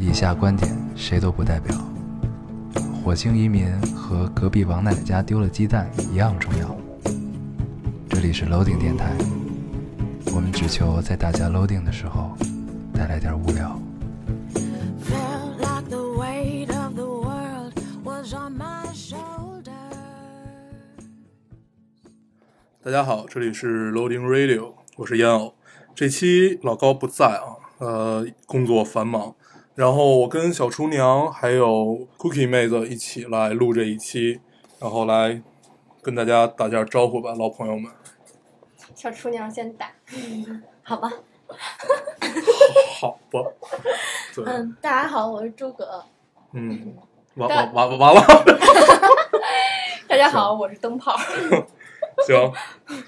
以下观点谁都不代表。火星移民和隔壁王奶奶家丢了鸡蛋一样重要。这里是 Loading 电台，我们只求在大家 Loading 的时候带来点无聊。Felt like the weight of the world was on my shoulders. 大家好，这里是 Loading Radio，我是烟偶。这期老高不在啊，呃，工作繁忙，然后我跟小厨娘还有 Cookie 妹子一起来录这一期，然后来跟大家打下招呼吧，老朋友们。小厨娘先打，好吧。好吧，对，嗯，大家好，我是诸葛。嗯，完但完完完了，大家好，我是灯泡。行，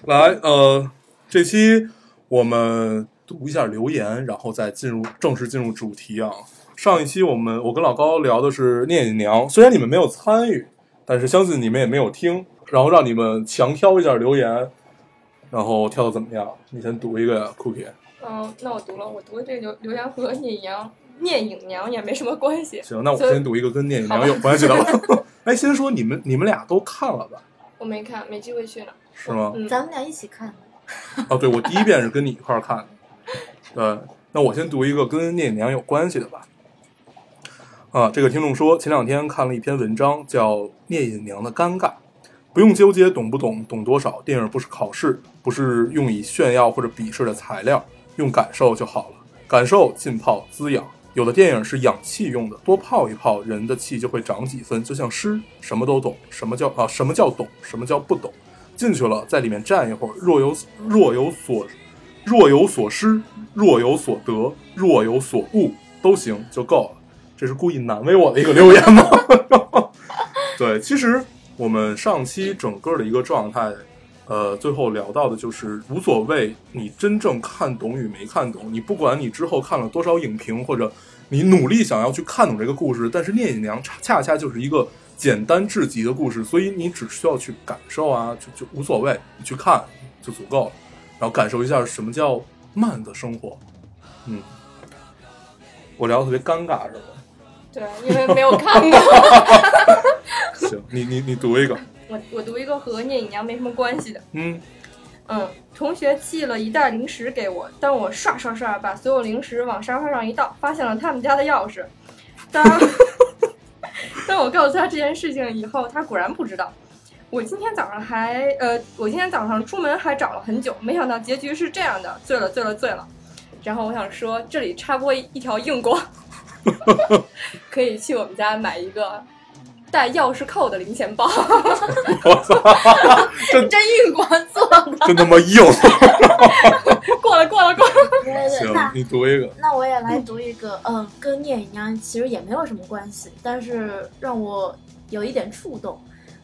来，呃，这期我们读一下留言，然后再进入正式进入主题啊。上一期我们我跟老高聊的是聂隐娘，虽然你们没有参与，但是相信你们也没有听，然后让你们强挑一下留言，然后挑的怎么样？你先读一个呀，Cookie。嗯，那我读了，我读的这个留留言和聂隐娘、聂隐娘也没什么关系。行，那我先读一个跟聂隐娘有关系的吧。哎，先说你们你们俩都看了吧？我没看，没机会去呢。是吗？嗯，咱们俩一起看。哦，对，我第一遍是跟你一块儿看的。对，那我先读一个跟聂隐娘有关系的吧。啊，这个听众说，前两天看了一篇文章，叫《聂隐娘的尴尬》，不用纠结懂不懂，懂多少。电影不是考试，不是用以炫耀或者鄙视的材料，用感受就好了。感受浸泡滋养。有的电影是养气用的，多泡一泡，人的气就会长几分。就像诗，什么都懂，什么叫啊？什么叫懂？什么叫不懂？进去了，在里面站一会儿，若有若有所若有所失，若有所得，若有所悟都行就够了。这是故意难为我的一个留言吗？对，其实我们上期整个的一个状态，呃，最后聊到的就是无所谓你真正看懂与没看懂，你不管你之后看了多少影评，或者你努力想要去看懂这个故事，但是聂隐娘恰恰恰就是一个简单至极的故事，所以你只需要去感受啊，就就无所谓，你去看就足够了，然后感受一下什么叫慢的生活。嗯，我聊的特别尴尬是吧？对，因为没有看过。行，你你你读一个，我我读一个和聂隐娘没什么关系的。嗯，嗯，同学寄了一袋零食给我，当我刷刷刷把所有零食往沙发上一倒，发现了他们家的钥匙。当 当我告诉他这件事情以后，他果然不知道。我今天早上还呃，我今天早上出门还找了很久，没想到结局是这样的，醉了醉了醉了。然后我想说，这里插播一一条硬广，可以去我们家买一个带钥匙扣的零钱包。我操，真 真硬广做的。真他妈硬！过了过了过了。对对对，行那，你读一个，那我也来读一个，嗯，跟聂隐娘其实也没有什么关系，但是让我有一点触动。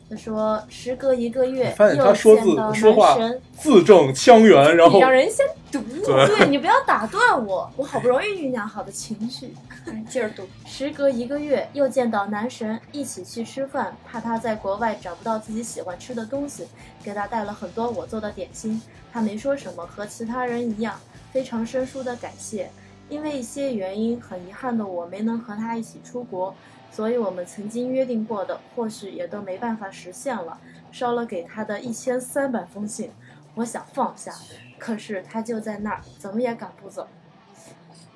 他说，时隔一个月发现他又说见到字说话男神，字正腔圆，然后你让人先读，对对你不要打断我，我好不容易酝酿好的情绪。哎接着读。时隔一个月，又见到男神，一起去吃饭。怕他在国外找不到自己喜欢吃的东西，给他带了很多我做的点心。他没说什么，和其他人一样，非常生疏的感谢。因为一些原因，很遗憾的我没能和他一起出国，所以我们曾经约定过的，或许也都没办法实现了。烧了给他的一千三百封信，我想放下，可是他就在那儿，怎么也赶不走。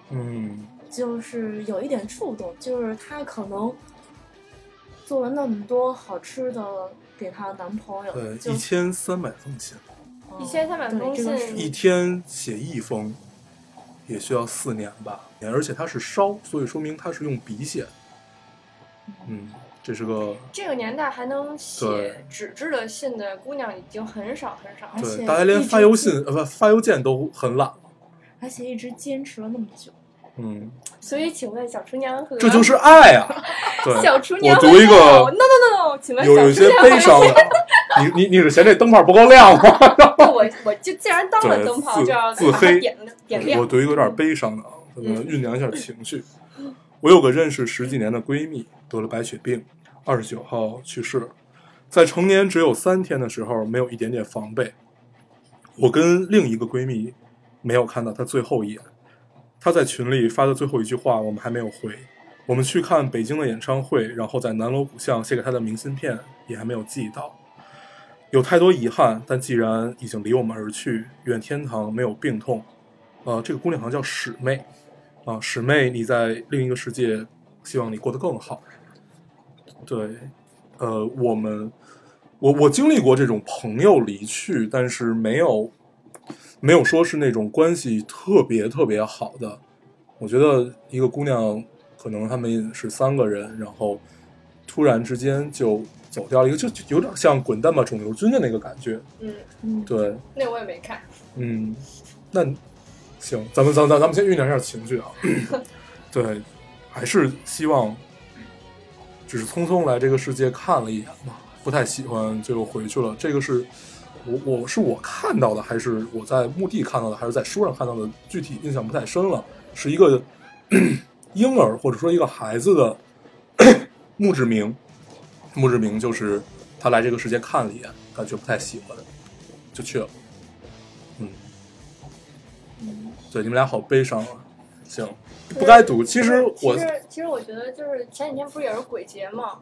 嗯，就是有一点触动，就是她可能做了那么多好吃的给她男朋友，一千三百封信，哦1300封这个信一天写一封，也需要四年吧，而且他是烧，所以说明他是用笔写的。嗯，这是个这个年代还能对写纸质的信的姑娘已经很少很少了。而且对，大家连发邮信呃不发邮件都很懒了。而且一直坚持了那么久。嗯，所以，请问小厨娘和这就是爱啊！对，小厨娘我读一个 no no no no，请问有有一些小厨娘悲伤的。你你你是嫌这灯泡不够亮吗？我我就既然当了灯泡，就要自黑点点亮我。读一个有点悲伤的啊，酝酿一下情绪。我有个认识十几年的闺蜜，得了白血病，二十九号去世。在成年只有三天的时候，没有一点点防备。我跟另一个闺蜜没有看到她最后一眼，她在群里发的最后一句话，我们还没有回。我们去看北京的演唱会，然后在南锣鼓巷写给她的明信片也还没有寄到，有太多遗憾。但既然已经离我们而去，愿天堂没有病痛。呃，这个姑娘好像叫史妹啊，史妹，你在另一个世界，希望你过得更好。对，呃，我们，我我经历过这种朋友离去，但是没有没有说是那种关系特别特别好的。我觉得一个姑娘，可能他们是三个人，然后突然之间就走掉了一个，就就有点像《滚蛋吧，肿瘤君》的那个感觉。嗯，嗯，对，那我也没看。嗯，那行，咱们咱咱咱们先酝酿一下情绪啊。对，还是希望只是匆匆来这个世界看了一眼嘛，不太喜欢就回去了。这个是我我是我看到的，还是我在墓地看到的，还是在书上看到的？具体印象不太深了。是一个婴儿或者说一个孩子的墓志铭，墓志铭就是他来这个世界看了一眼，感觉不太喜欢，就去了。嗯，对，你们俩好悲伤啊。行，不该读。其实我其实其实我觉得就是前几天不是也是鬼节嘛，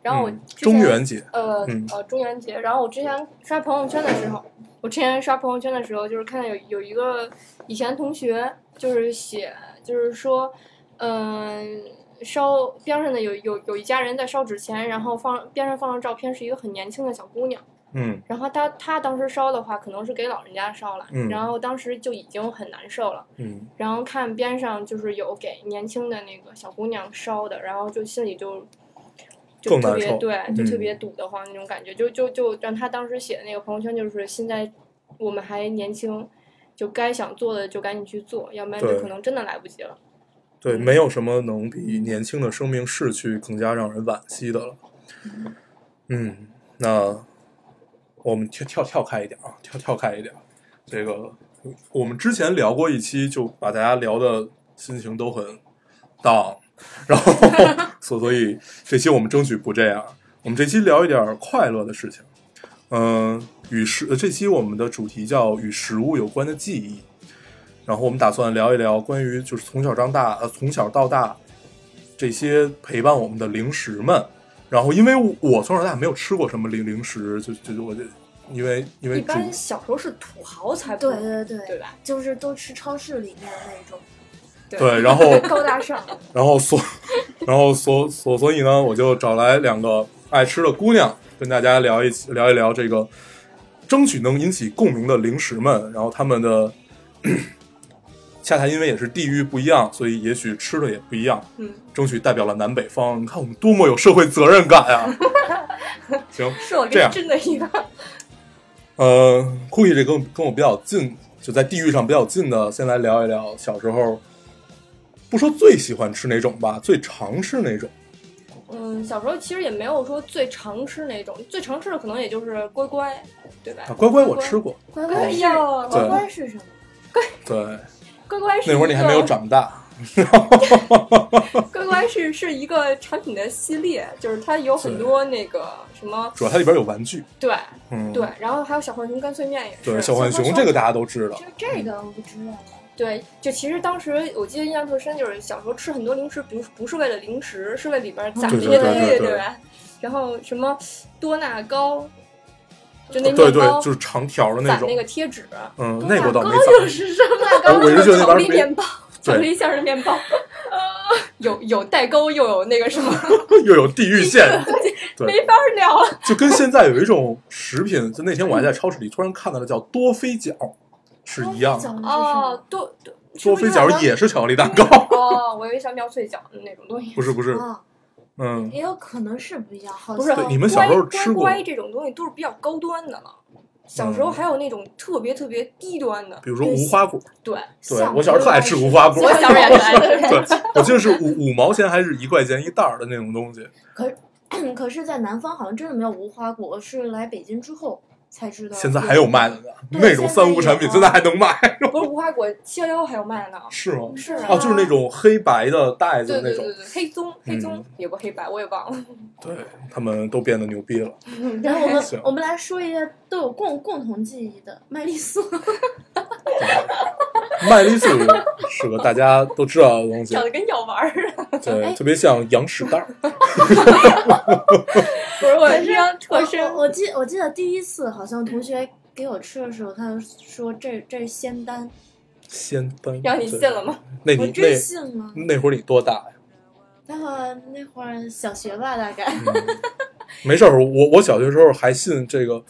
然后我嗯中元节，呃、嗯呃中元节，然后我之前刷朋友圈的时候，我之前刷朋友圈的时候，就是看到有有一个以前同学就是写，就是说，嗯、烧边上的有有有一家人在烧纸钱，然后放边上放的照片是一个很年轻的小姑娘。嗯然后他他当时烧的话，可能是给老人家烧了，嗯然后当时就已经很难受了。嗯然后看边上就是有给年轻的那个小姑娘烧的，然后就心里就就特别对，就特嗯别堵得慌那种感觉，就就就让他当时写的那个朋友圈就是现在我们还年轻，就该想做的就赶紧去做，要不然就可能真的来不及了。对，没有什么能比年轻的生命逝去更加让人惋惜的了。嗯，那我们跳跳跳开一点啊，跳跳开一点。这个我们之前聊过一期，就把大家聊的心情都很 down，然后 所所以这期我们争取不这样，我们这期聊一点快乐的事情。嗯、与食这期我们的主题叫与食物有关的记忆。然后我们打算聊一聊关于就是从小长大呃从小到大这些陪伴我们的零食们。然后因为我从小到大没有吃过什么零零食，就就就我就因为因为一般小时候是土豪才对对对对吧？就是都吃超市里面那种。对，然后 高大上，然后所然后所所所以呢，我就找来两个爱吃的姑娘，跟大家聊一起聊一聊这个争取能引起共鸣的零食们，然后他们的。恰恰因为也是地域不一样，所以也许吃的也不一样。嗯，争取代表了南北方。你看我们多么有社会责任感啊！行，是我这真的一个。呃，酷奇这跟跟我比较近，就在地域上比较近的，先来聊一聊小时候，不说最喜欢吃哪种吧，最常吃哪种。嗯，小时候其实也没有说最常吃那种，最常吃的可能也就是乖乖，对吧？啊，乖乖我吃过，乖乖是哎呀乖乖是什么？乖对，乖乖是那会儿你还没有长大。乖乖是是一个产品的系列，就是它有很多那个什么，主要它里边有玩具，对嗯，对，然后还有小浣熊干脆面也是。对，小浣熊这个大家都知道这，这个我不知道。对，就其实当时我记得印象特深，就是小时候吃很多零食，不是不是为了零食，是为里边攒对这些东西，对吧？然后什么多纳膏，就那对对面包，就是长条的那种那，个贴纸，嗯，那个倒没糕攒又是什么？我我一直觉得那巧玩意儿克力面包，巧克力馅儿的面包，呃，有有代沟，又有那个什么，又有地域线，对没法聊了。就跟现在有一种食品，就那天我还在超市里突然看到了叫多菲饺，是一样的。哦，多多多菲饺也是巧克力蛋糕，哦，我以为像妙脆角的那种东西。不是不是，啊，嗯，也有可能是不一样，好不是你们小时候吃过乖乖这种东西都是比较高端的了。小时候还有那种特别特别低端的，比如说无花果，对，对我小时候特爱吃无花果。我，小时候也特爱吃。对 我记得是五五毛钱还是一块钱一袋儿的那种东西，可 可是，在南方好像真的没有无花果，是来北京之后才知道。现在还有卖的呢，那种三无产品现在还能卖，不是无花果，七幺幺还有卖呢。是吗？是啊哦，就是那种黑白的袋子那种对对对，黑棕黑棕嗯也不黑白，我也忘了。对他们都变得牛逼了。然后我们我们来说一下都有共共同记忆的麦丽素，麦丽素是个大家都知道的东西长，得跟药丸儿似的。对，特别像羊屎蛋儿。不是我可是印象特深我，我记我记得第一次好像同学给我吃的时候，他就说这这是仙丹，仙丹，让你信了吗？那你真信了。那那会儿你多大呀？那会儿那会儿小学吧，大概。没事儿，我我小学时候还信这个。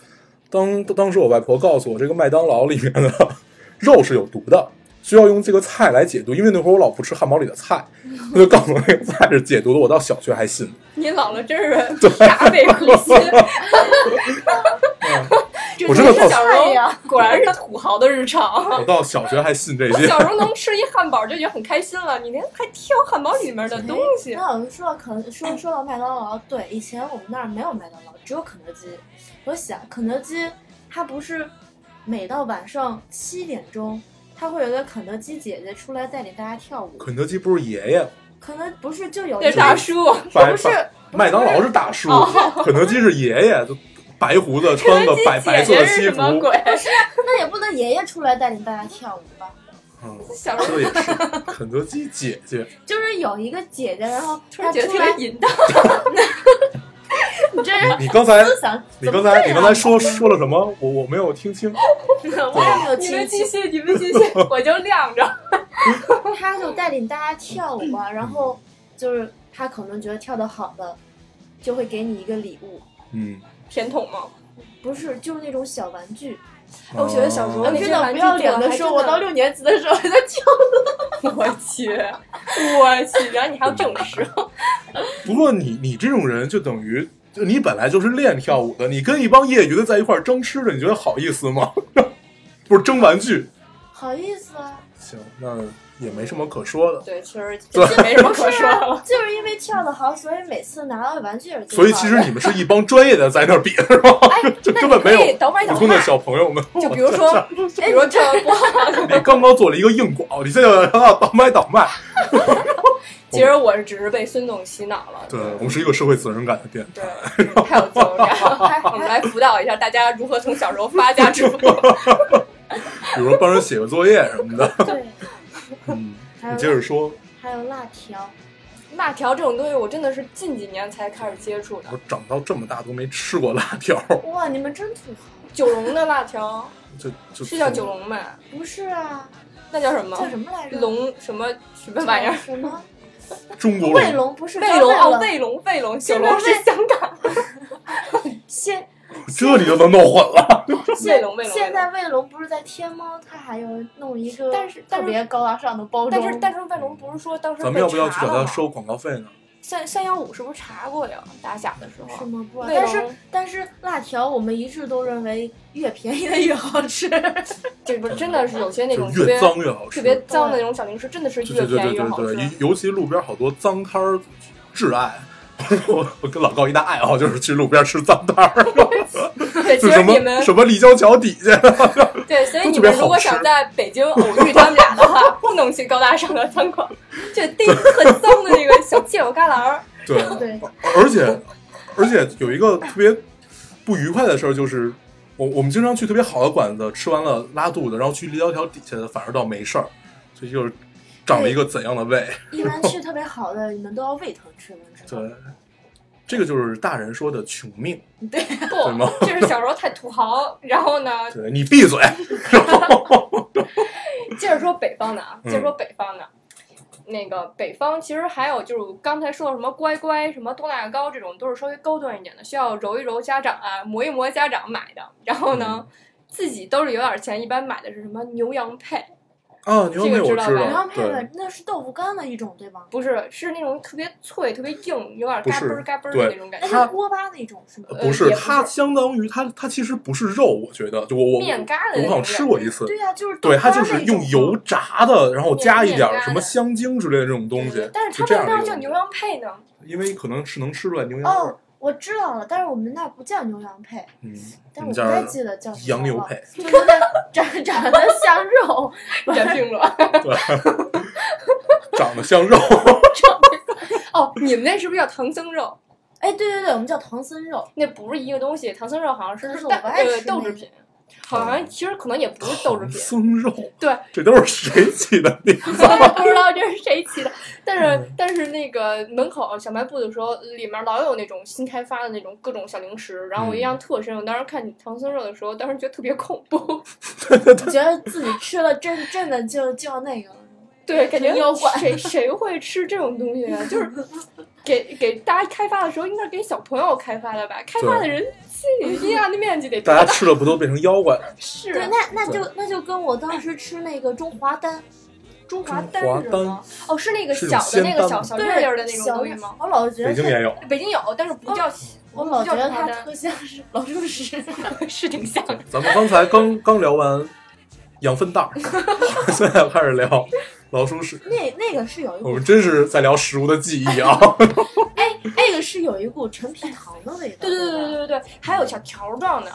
当当时我外婆告诉我，这个麦当劳里面的 肉是有毒的，需要用这个菜来解读。因为那会儿我老不吃汉堡里的菜，他就告诉我那个菜是解读的。我到小学还信。你姥姥真是煞费苦心。我真的到小时候 果然是土豪的日常。我到小学还信这些。我小时候能吃一汉堡就已经很开心了，你连还挑汉堡里面的东西那，我们说到肯说说到麦当劳，对，以前我们那儿没有麦当劳，只有肯德基。我想肯德基它不是每到晚上七点钟，它会有个肯德基姐姐出来带领大家跳舞。肯德基不是爷爷，可能不是就有一个大叔。白不是麦当劳是大叔，哦 肯德基是爷爷，就白胡子，穿个白白色的西服。姐姐是？那也不能爷爷出来带领大家跳舞吧？嗯，小时候也是，肯德基姐姐。就是有一个姐姐，然后她出来，别淫荡。你这人你刚才思想你刚才你刚才说说了什么？我我没有听清。我也没有你们听清。继续，你们继续，我就晾着。他就带领大家跳舞嘛，然后就是他可能觉得跳的好的，就会给你一个礼物，嗯，甜筒吗？不是就是那种小玩具。我觉得小时候我那些玩具真的不要脸的说，我到六年级的时候还在跳。我去，我去，原来你还有这种时候，不过你你这种人就等于就你本来就是练跳舞的，你跟一帮业余的在一块儿争吃的，你觉得好意思吗？不是争玩具。好意思啊，行，那也没什么可说的。对，确实 对没什么可说的了。就是因为跳得好，所以每次拿到玩具所以其实你们是一帮专业的在那儿比，是吧？哎，就根本没有普通的。小朋友们。就比如说，就比如说跳得不好，你刚刚做了一个硬广，你现在让他倒卖倒卖。其实我是只是被孙总洗脑了。对我们是一个社会责任感的电台。对，太有责任感了。我们来辅导一下大家如何从小时候发家致富。比如说帮人写个作业什么的。对，嗯，你接着说。还有辣条，辣条这种东西，我真的是近几年才开始接触的。我长到这么大都没吃过辣条，哇，你们真土豪。九龙的辣条 就就是叫九龙呗？不是啊，那叫什么？叫什么来着？龙什么什么玩意儿？什么？中国龙，卫龙不是卫龙哦，卫卫龙卫龙，九现在龙是香港。现这你就能弄混了。卫龙卫龙。现在卫龙不是在天猫，它还有弄一个，但是特别高大上的包装。但是但是卫龙不是说当时咱们要不要去被查了吗找他收广告费呢？三三幺五是不是查过呀？打假的时候。是吗？不但是但是辣条，我们一致都认为越便宜的越好吃。这不真的是有些那种特别越脏越好吃。特别脏的那种小零食，真的是越对对对对便宜越好对对，吃。尤尤其路边好多脏摊儿，挚爱。我我跟老高一大爱好就是去路边吃脏摊儿，对，其就什么实你们什么立交桥底下，对，所以你们如果想在北京偶遇他们俩的话，不能去高大上的餐馆，就逮特脏的那个小犄角旮旯儿。对，对，而且而且有一个特别不愉快的事儿，就是我我们经常去特别好的馆子，吃完了拉肚子，然后去立交桥底下的反而倒没事儿，所以就是长了一个怎样的胃？一般吃特别好的，你们都要胃疼吃完之后。对，这个就是大人说的穷命。对，对吗不，这是小时候太土豪。然后呢，对你闭嘴，接着说北方的啊，嗯接着说北方的。那个北方其实还有就是刚才说的什么乖乖、什么多纳糕这种，都是稍微高端一点的，需要揉一揉家长啊，磨一磨家长买的。然后呢，自己兜里有点钱，一般买的是什么牛羊配，啊，牛肉面我这个知道吧然后，配的对，那是豆腐干的一种，对吧？不是是那种特别脆、特别硬，有点嘎嘣嘎嘣的那种感觉。它那是锅巴那种是吗？不是它相当于它它其实不是肉，我觉得就我我面疙瘩的我好像吃过一次，对呀、就是对，它就是用油炸的，然后加一点什么香精之类的这种东西，但是是这样它为什么叫牛羊配呢？因为可能是能吃出来牛羊味儿哦。，我知道了，但是我们那不叫牛羊配，嗯，但是我不太记得叫什么了羊牛配，就有点长 长得像肉，染病了。长得像肉。哦，你们那是不是叫唐僧肉？哎，对对对，我们叫唐僧肉，那不是一个东西，唐僧肉好像是我不爱吃呃豆制品。好像其实可能也不是豆制唐品，僧肉，对，这都是谁起的名字？这是谁起的，但是、嗯但是那个门口小卖部的时候，里面老有那种新开发的那种各种小零食，然后我印象特深。我当时看唐僧肉的时候，当时觉得特别恐怖，觉得自己吃了真真的就就要那个。对，感觉妖怪谁谁会吃这种东西啊？就是 给给大家开发的时候，应该给小朋友开发的吧？开发的人心理阴暗的面积得多大？大家吃了不都变成妖怪 是啊那那就那就跟我当时吃那个中华丹，中华丹中华丹是吗？哦，是那个小的那个小小粒对儿的那种东西吗？我老觉得它北京也有，北京有，但是不叫，我老觉得它特像是老鼠屎。是挺像的。咱们刚才刚刚聊完羊粪蛋儿，现在开始聊老鼠屎。那那个是有一股我们，真是在聊食物的记忆啊！那个是有一股陈皮糖的味道。对对对对吧对对，还有小条状的，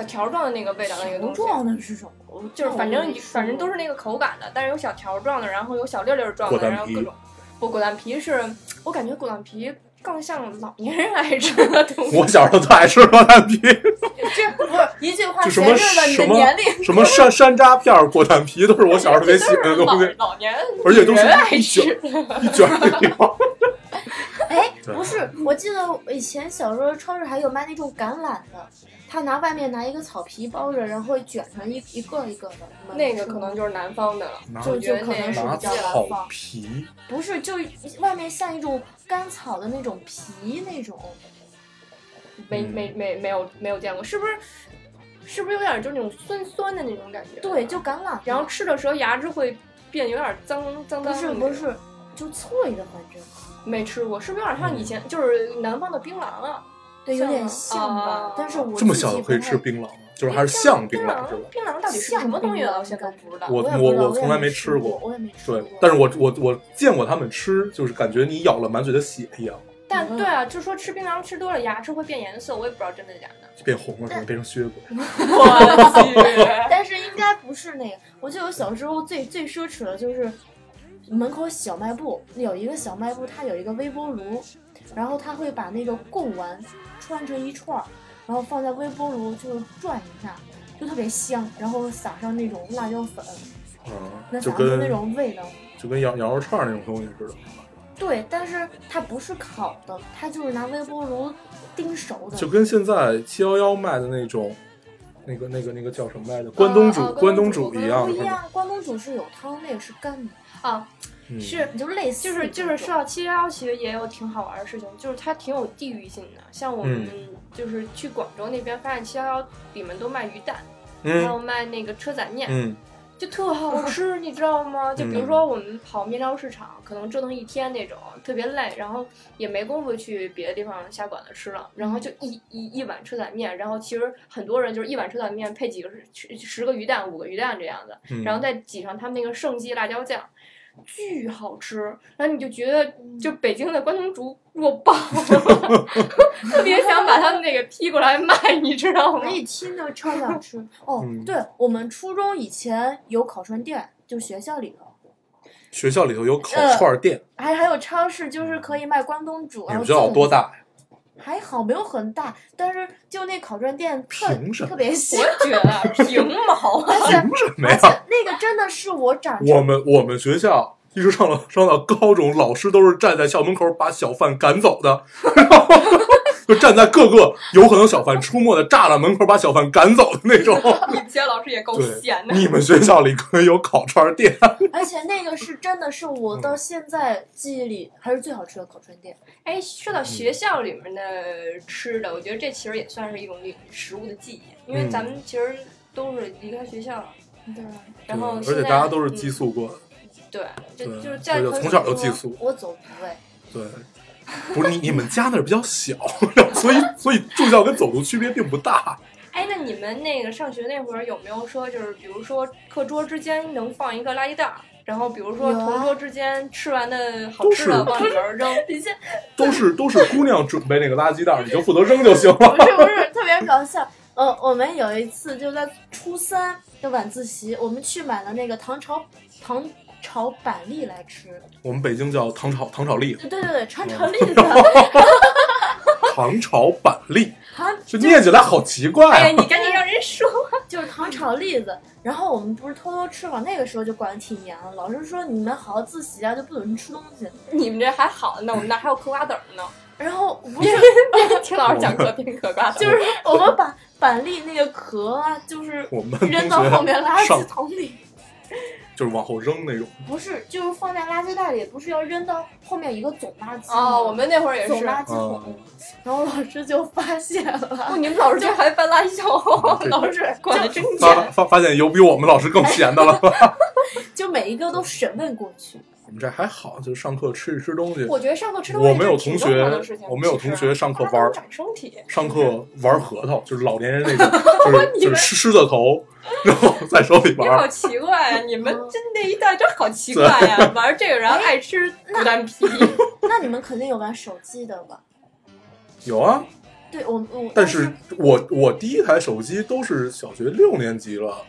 小条状的那个味道的那个东西。状的是什么？就是反正反正都是是那个口感的，但是有小条状的，然后有小粒粒状的，果丹皮然后各种。不，果丹皮是我感觉果丹皮更像老年人爱吃的东西。我小时候特爱吃果丹皮，这不是一句话就什么什么年龄。什么山 山楂片儿、果丹皮，都是我小时候特别喜欢的东西，老老年而且都是人爱一卷吃。一卷儿一条。哎，不是，我记得我以前小时候超市还有卖那种橄榄的，他拿外面拿一个草皮包着，然后卷成一一个一个的。那个可能就是南方的了，就就可能是比较南方，皮，不是就外面像一种干草的那种皮那种。没嗯没没没有没有见过，是不是？是不是有点就是那种酸酸的那种感觉？对，就橄榄。然后吃的时候牙齿会变有点脏脏脏的不。是不是，就脆的，反正没吃过，是不是有点像以前就是南方的槟榔啊？对，有点像像吧啊。但是我这么小就可以吃槟榔吗？就是还是像槟槟榔是吧？槟榔到底是什么东西？我现在都不知道。我我我从来没没吃过过，我也没吃对过。，但是我我我见过他们吃，就是感觉你咬了满嘴的血一样，嗯但对啊，就说吃槟榔吃多了牙齿会变颜色，我也不知道真的假的。就变红了，可能变成血鬼。我去，但是应该不是那个。我记得我小时候最最奢侈的就是门口小卖部有一个小卖部，它有一个微波炉，然后它会把那个贡丸穿成一串儿，然后放在微波炉就转一下，就特别香，然后撒上那种辣椒粉，嗯，能就撒出那跟种味道。就跟羊羊肉串儿那种东西似的，对，但是它不是烤的，它就是拿微波炉叮熟的。就跟现在七幺幺卖的那种，那个那个那个叫什么来着？关东煮，哦关东煮煮一样。不一样，关东煮是有汤，那个是干的，啊，嗯是你就类似就是就是说到七幺幺，其实也有挺好玩的事情，就是它挺有地域性的。像我们嗯就是去广州那边，发现七幺幺里面都卖鱼蛋，还有嗯卖那个车仔面，嗯，就特好 吃，你知道吗？就比如说我们跑面料市场，可能折腾一天那种，特别累，然后也没工夫去别的地方下馆子吃了，然后就一一一碗车仔面，然后其实很多人就是一碗车仔面配几个十十个鱼蛋、五个鱼蛋这样子，嗯然后再挤上他们那个盛记辣椒酱。巨好吃，然后你就觉得就北京的关东煮弱爆了，特别想把他们那个批过来卖，你知道吗我？一听就超想吃。哦，嗯对，我们初中以前有烤串店，就学校里头，学校里头有烤呃串店，还还有超市，就是可以卖关东煮。然后你们学校有多？大呀？还好没有很大，但是就那烤串店特特别小我，觉得平毛啊！而且凭什么而且呀？那个真的是我长我们我们学校一直上了上到高中，老师都是站在校门口把小贩赶走的，然 后就站在各个有可能小贩出没的栅栏门口把小贩赶走的那种。你们学校老师也够闲，的。你们学校里可以有烤串店，而且那个是真的是我嗯到现在记忆里还是最好吃的烤串店。哎，说到学校里面的吃的，我觉得这其实也算是一种历食物的记忆，因为嗯咱们其实都是离开学校，对，然后而且大家都是嗯寄宿过的，对，就就是在对从小就寄宿。我走读哎，对，不是你你们家那儿比较小，所以所以住校跟走读区别并不大。哎，那你们那个上学那会儿有没有说，就是比如说课桌之间能放一个垃圾袋儿，然后比如说同桌之间吃完的好吃的往里边扔？都是都是姑娘准备那个垃圾袋儿，你就负责扔就行了。不是不是特别搞笑。呃，我们有一次就在初三的晚自习，我们去买了那个糖炒糖炒板栗来吃。我们北京叫糖炒糖炒栗，对对对，糖炒栗子，糖炒板栗，糖这念起来好奇怪哎呀，啊！你赶紧让人说。就是糖炒栗子，然后我们不是偷偷吃嘛，那个时候就管得挺严了，老师说你们好好自习啊，就不准吃东西。你们这还好呢，我们那还有嗑瓜子儿呢。然后不是，听老师讲课边嗑瓜子儿，就是我们把板栗那个壳啊，就是扔到后面垃圾桶里。就是往后扔那种。不是，就是放在垃圾袋里，不是要扔到后面一个总垃圾哦，我们那会儿也是。总垃圾桶，嗯然后老师就发现哦，了，你们老师就还翻垃圾桶，老师管的真发严。发发现有比我们老师更闲的了。就每一个都审问过去。我们这还好，就上课吃一吃东西。我觉得上课吃东西是挺们有同学我没有同学上课玩长身体，上课玩核桃，就是老年人那种，就是就是狮狮子头，然后在手里你好。奇怪啊！你们 真那一代真好奇怪呀、玩这个然后爱吃牡丹皮。那你们肯定有玩手机的吧？有啊，对我我，但是我我第一台手机都是小学六年级了，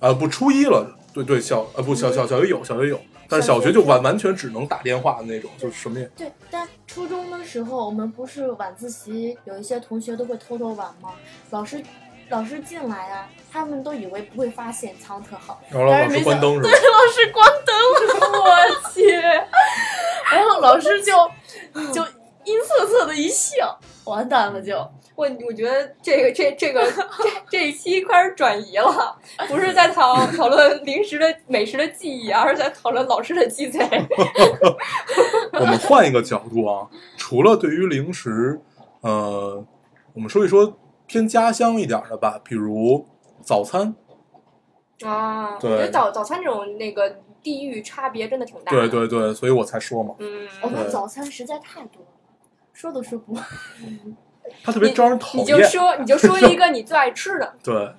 啊不初一了，对对小啊不小小小学有小学有，但小学就完完全只能打电话的那种，就是什么也对，但初中的时候，我们不是晚自习，有一些同学都会偷偷玩吗？老师老师进来啊，他们都以为不会发现，藏得特好。然后老师关灯是吧？老师关灯了，我去！然后老师就就阴恻恻的一笑，完蛋了就。我我觉得这个这这个这这一期开始转移了，不是在讨讨论零食的美食的记忆，而是在讨论老师的鸡贼。我们换一个角度啊，除了对于零食，呃，我们说一说偏家乡一点的吧，比如早餐。啊，对我觉得早早餐这种那个地域差别真的挺大的。对对对，所以我才说嘛，嗯，我们对早餐实在太多了，说都说不完。它特别招人讨厌你就。说你就说 一个你最爱吃的，对，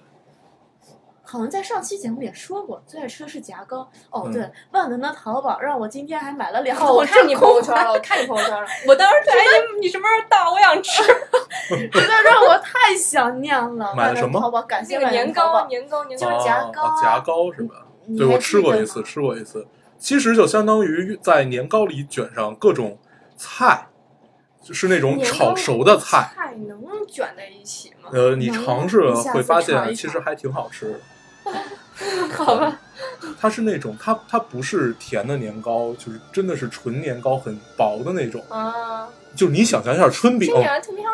好像在上期节目也说过，最爱吃的是夹糕。哦，嗯对，万能的淘宝让我今天还买了两哦，我看你朋友圈了，我看你朋友圈了，我当时觉得哎你什么时候到？我想吃 真的让我太想念了。买了什么感谢年糕年糕。年糕，夹糕啊夹糕是吧？对，我吃过一次，吃过一次。其实就相当于在年糕里卷上各种菜，就是那种炒熟的菜。菜能卷在一起吗？呃，你尝试了会发现，其实还挺好吃的。好吧，它是那种，它它不是甜的年糕，就是真的是纯年糕，很薄的那种。啊，就是你想象一下春饼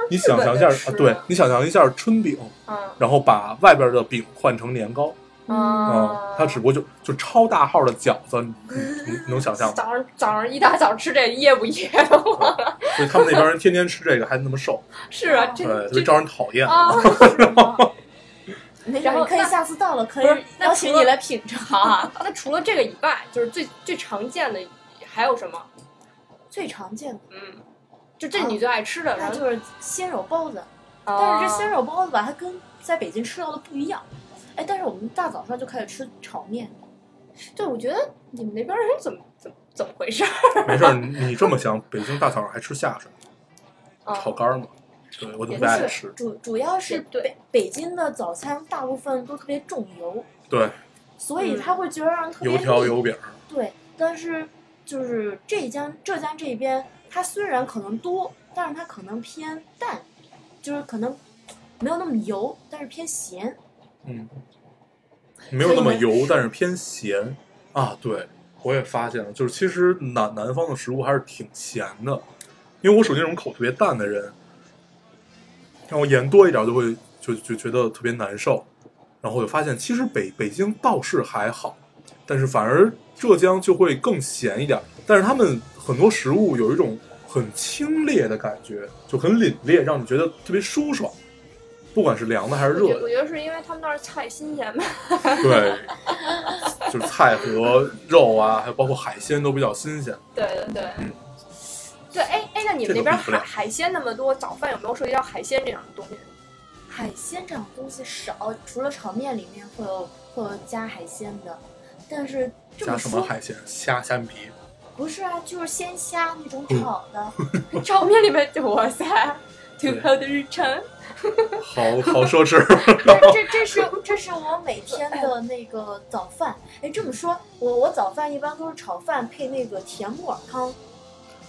你想象一下啊，对你想象一下春饼，嗯然后把外边的饼换成年糕，嗯啊、啊，它只不过就就超大号的饺子，你能想象吗？早上早上一大早吃这噎不噎的慌？所以他们那边人天天吃这个还那么瘦，是啊，这对，特别招人讨厌。啊，没事，然后你可以下次到了，可以邀请你来品尝。那除了这个以外，就是最最常见的还有什么？最常见的，嗯，就这你最爱吃的，然后那就是鲜肉包子。但但是这鲜肉包子吧，它跟在北京吃到的不一样。哎，但是我们大早上就开始吃炒面，对，我觉得你们那边人怎么怎么怎么回事？没事儿，你你这么想，北京大早上还吃下水啊炒肝儿嘛？对我特也是别爱吃。主主要是北北京的早餐大部分都特别重油，对，所以他会觉得让人特别油条油饼，对，但是就是浙江浙江这边，它虽然可能多，但是它可能偏淡，就是可能没有那么油，但是偏咸。嗯，没有那么油，但是偏咸啊。对，我也发现了，就是其实南南方的食物还是挺咸的，因为我属于那种口特别淡的人，然后盐多一点就会就就觉得特别难受。然后我就发现，其实北北京倒是还好，但是反而浙江就会更咸一点。但是他们很多食物有一种很清冽的感觉，就很凛冽，让你觉得特别舒爽，不管是凉的还是热的我觉得。是因为他们那儿菜新鲜吧。对，就是菜和肉啊，还有包括海鲜都比较新鲜。对对对。嗯对，哎哎，那你们那边海海鲜那么多，早饭有没有涉及到海鲜这样的东西？海鲜这种东西少，除了炒面里面会有会有加海鲜的，但是加什么海鲜？虾、虾米皮。不是啊，就是鲜虾那种嗯炒的。炒面里面，哇塞，土对豪的日常。好好奢侈。这这这是这是我每天的那个早饭。哎，这么说，我我早饭一般都是炒饭配那个甜木耳汤。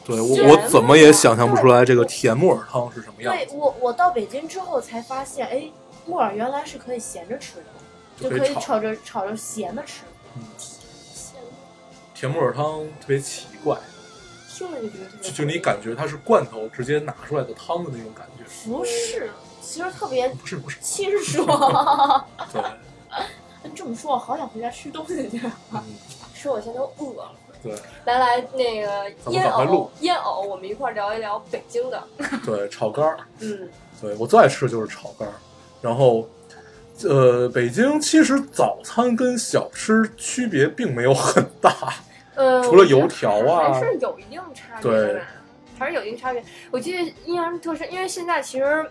对我我怎么也想象不出来这个甜木耳汤是什么样。对我我到北京之后才发现，哎，木耳原来是可以咸着吃的。就可以炒炒着炒着咸的吃。嗯甜木耳汤特别奇怪，听着就觉得特别就就你感觉它是罐头直接拿出来的汤的那种感觉。不是，其实特别不是不是，清爽。对，这么说，我好想回家吃东西去。嗯，说我现在都饿了。对来来，那个烟藕，烟藕，我们一块儿聊一聊北京的。对，炒肝儿，嗯，对我最爱吃的就是炒肝儿。然后，呃，北京其实早餐跟小吃区别并没有很大，呃，除了油条啊还是有一定差别对还是有一定差别。我记得印象特深，因为现在其实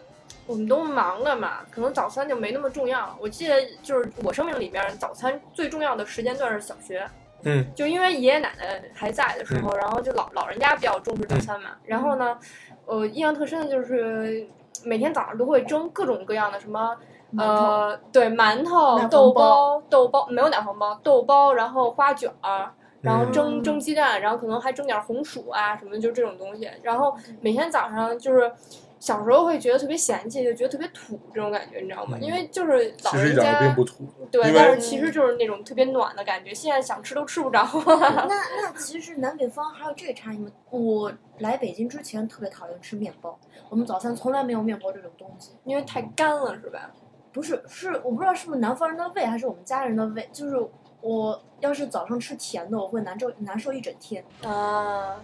我们都忙了嘛，可能早餐就没那么重要了。我记得就是我生命里面早餐最重要的时间段是小学，嗯，就因为爷爷奶奶还在的时候，然后就老老人家比较重视早餐嘛。然后呢，呃，印象特深的就是每天早上都会蒸各种各样的什么。呃，对，馒头、奶黄豆包包、豆包没有奶黄包，豆包，然后花卷儿，然后嗯蒸蒸鸡蛋，然后可能还蒸点红薯啊什么，就这种东西。然后每天早上就是小时候会觉得特别嫌弃，就觉得特别土这种感觉，你知道吗？嗯因为就是老其实一点人家都并不土，对，但是其实就是那种特别暖的感觉，现在想吃都吃不着。那那其实南北方还有这个差异吗？我来北京之前特别讨厌吃面包，我们早餐从来没有面包这种东西。因为太干了，是吧？不是，是我不知道是不是南方人的胃，还是我们家人的胃。就是我要是早上吃甜的，我会难受难受一整天。啊，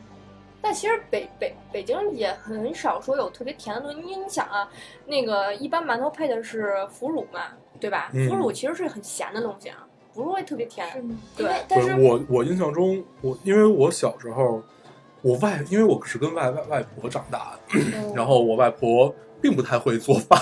但其实北北北京也很少说有特别甜的东西。你你想啊，那个一般馒头配的是腐乳嘛，对吧？嗯腐乳其实是很咸的东西啊，不是会特别甜。吗？对但是我我印象中，我因为我小时候，我外因为我是跟外外外婆长大的，嗯 然后我外婆并不太会做饭，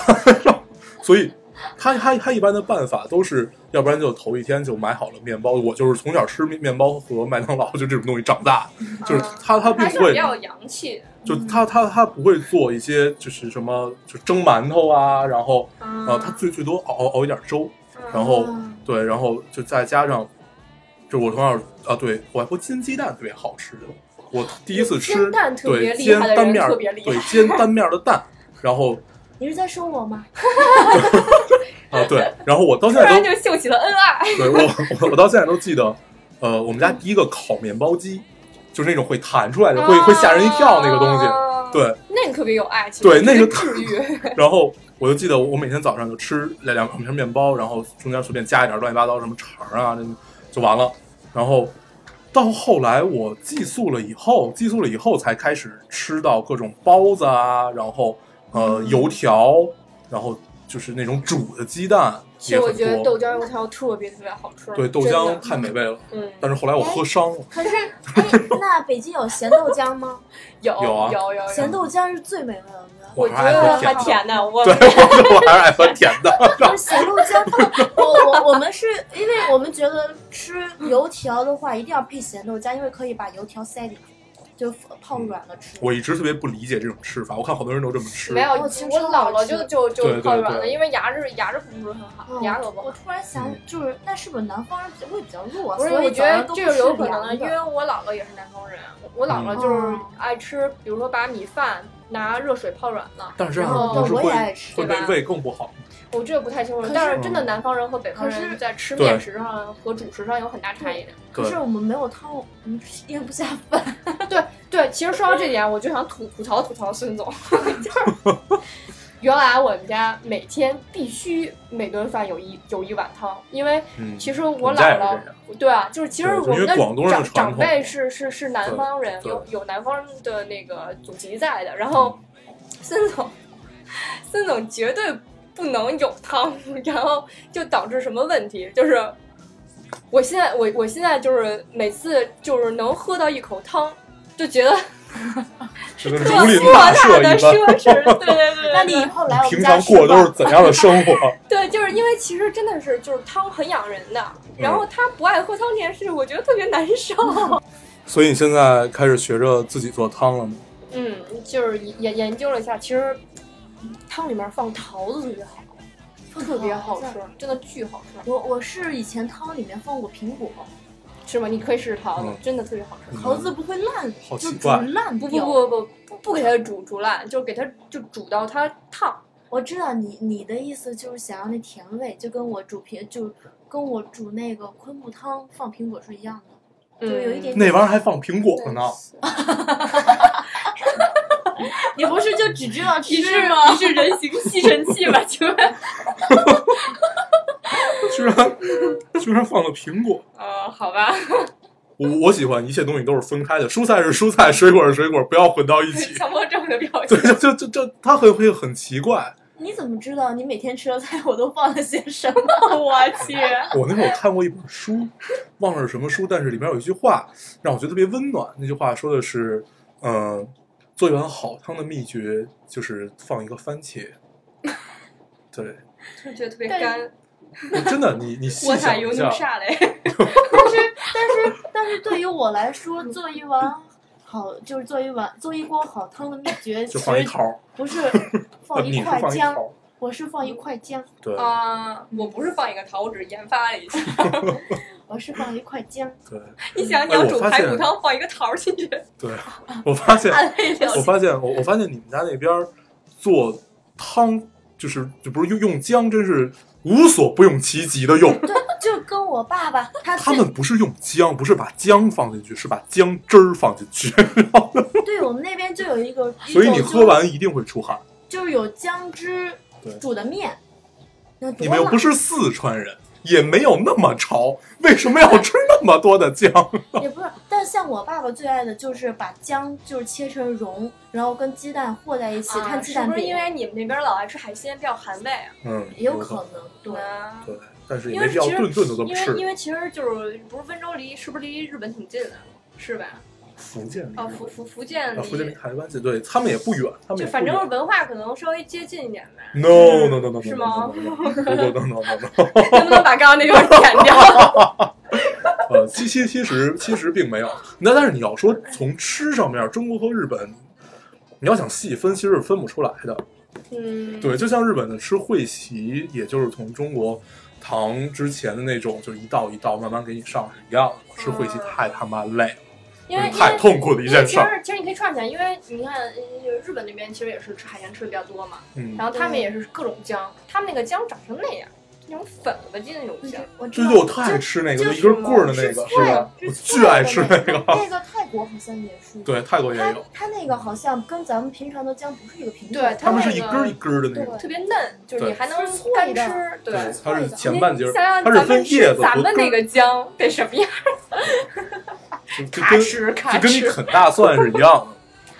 所以她她她一般的办法都是，要不然就头一天就买好了面包。我就是从小吃面面包和麦当劳就这种东西长大，就是嗯她她并不会比较洋气。就他他他不会做一些就是什么就蒸馒头啊，然后嗯呃她最最多熬熬熬一点粥，然后嗯对，然后就再加上，就我从小啊，对我外婆煎鸡蛋特别好吃，我第一次吃煎蛋特别对煎单面对煎单面儿的蛋，然后你是在说我吗？啊对，然后我到现突然在都就秀起了恩爱。对我我我到现在都记得，呃，我们家第一个烤面包机，就是那种会弹出来的，会会吓人一跳那个东西，啊，对，那个特别有爱，情对那个特别治愈。然后我就记得我每天早上就吃两两两片面包，然后中间随便加一点乱七八糟什么肠啊，那就完了。然后到后来我寄宿了以后，寄宿了以后才开始吃到各种包子啊，然后呃油条，然后就是那种煮的鸡蛋其实我。觉得豆浆油条特别特别好吃。对，豆浆太美味了。嗯，但是后来我喝伤了，可是，哎，那北京有咸豆浆吗？有有啊有有咸豆浆是最美味的。我我还爱觉得还喝甜的。甜的，我对，我我还是爱喝甜的。咸豆浆，我我我们是因为我们觉得吃油条的话一定要配咸豆浆，因为可以把油条塞进去，就泡软了吃。我一直特别不理解这种吃法，我看好多人都这么吃。没有，哦我姥姥就就就泡软了，因为牙质牙质不是很好，嗯牙口不好。我突然想嗯，就是那是不是南方人胃比较弱啊？不是，所以我觉得这个有可能的，因为我姥姥也是南方人，我姥姥嗯就是哦爱吃，比如说把米饭拿热水泡软了。然后我也爱吃会对对吧胃更不好。我这个不太清楚但是真的南方人和北方人在吃面食上和主食上有很大差异的。可是我们没有汤，我们咽不下饭。对对，其实说到这点，我就想吐吐槽吐槽孙总，就是原来我们家每天必须每顿饭有一有一碗汤，因为嗯，其实我姥姥对啊，就是其实我们的长辈是是是南方人，有有南方的那个祖籍在的，然后孙总孙总绝对不能有汤，然后就导致什么问题，就是我现在我我现在就是每次就是能喝到一口汤，就觉得 这跟特如临莫大的。奢侈，对对对那你以对对。后来我们平家吃常过的都是，怎样的生活？对，就是因为其实真的是就是汤很养人的，然后他不爱喝汤这件事，我觉得特别难受。所以你现在开始学着自己做汤了吗？嗯，就是研研究了一下，其实汤里面放桃子特别好，特别好吃，真的巨好吃，我我是以前汤里面放过苹果，是吗？你可以试试桃子，嗯。真的特别好吃。嗯。桃子不会烂，就煮好奇怪。烂不不掉。不不不不给它煮煮烂，就给它就煮到它烫。我知道你你的意思就是想要那甜味，就跟我煮苹就跟我煮那个昆布汤放苹果是一样的，就有一点那玩意儿还放苹果呢，你不是就只知道吃吗？你是人形吸尘器吧？请问？居然居然放了苹果。呃，好吧，我我喜欢一切东西都是分开的，蔬菜是蔬菜，水果是水果，不要混到一起。强迫症的表现对，情。就就就就他会会很奇怪。你怎么知道你每天吃的菜我都放了些什么？我去，我那会儿看过一本书，忘了是什么书，但是里面有一句话让我觉得特别温暖。那句话说的是，嗯、做一碗好汤的秘诀就是放一个番茄。对，就觉得特别干。真的，你你细我咋有想一下，你啥嘞？但是但是但是对于我来说，做一碗好就是做一碗做一锅好汤的秘诀，放一桃，不是 放一块姜，我是放一块姜，对啊，我不是放一个桃，我只是研发了一下。我是放了一块姜，对你想，你哎要煮排骨汤，放一个桃进去，对。我发现。我发现，我我发现你们家那边儿做汤，就是就不是用用姜，真是无所不用其极的用。对，就跟我爸爸他他们不是用姜，不是把姜放进去，是把姜汁儿放进去，对我们那边就有一个，所以你喝完一定会出汗。就就是有姜汁煮的面，你们又不是四川人，也没有那么潮，为什么要吃那么多的姜？也不是，但像我爸爸最爱的就是把姜就是切成蓉，然后跟鸡蛋和在一起啊摊鸡蛋饼，是不是因为你们那边老爱吃海鲜，比较寒胃啊？嗯，也有可能对。啊对，但是也没必要因为其实顿顿都这么因为因。为其实就是不是温州离是不是离日本挺近的，是吧？福建离哦，福福福建啊，福建离离，台湾近，对他们也不远，他们就反正文化可能稍微接近一点呗。No no no no no，是吗 no no no no no no。能不能把刚刚那段剪掉？呃，其其其实其实并没有。那但是你要说从吃上面，中国和日本，你要想细分，其实是分不出来的。嗯，对，就像日本的吃会席，也就是从中国唐之前的那种，就一道一道慢慢给你上是一样的。吃会席太他妈累了，因为太痛苦的一因为件事儿。其实其实你可以串起来，因为你看呃日本那边其实也是吃海鲜吃的比较多嘛，嗯，然后他们也是各种姜，他们那个姜长成那样，那种粉了吧唧的那种酱。我知道，我特爱吃那个，就就一根棍儿的那个，是是吧？我是巨爱吃那那个。那个泰国好像也是，对，泰国也它有，它那个好像跟咱们平常的姜不是一个品种，对他们是那个一根一根的那对种。特别嫩，就是你还能干吃，对。它是前半截儿，你想想它是分咱们吃叶子和咱们那个姜得什么样？咔跟哧咔就跟你。啃大蒜是一样的。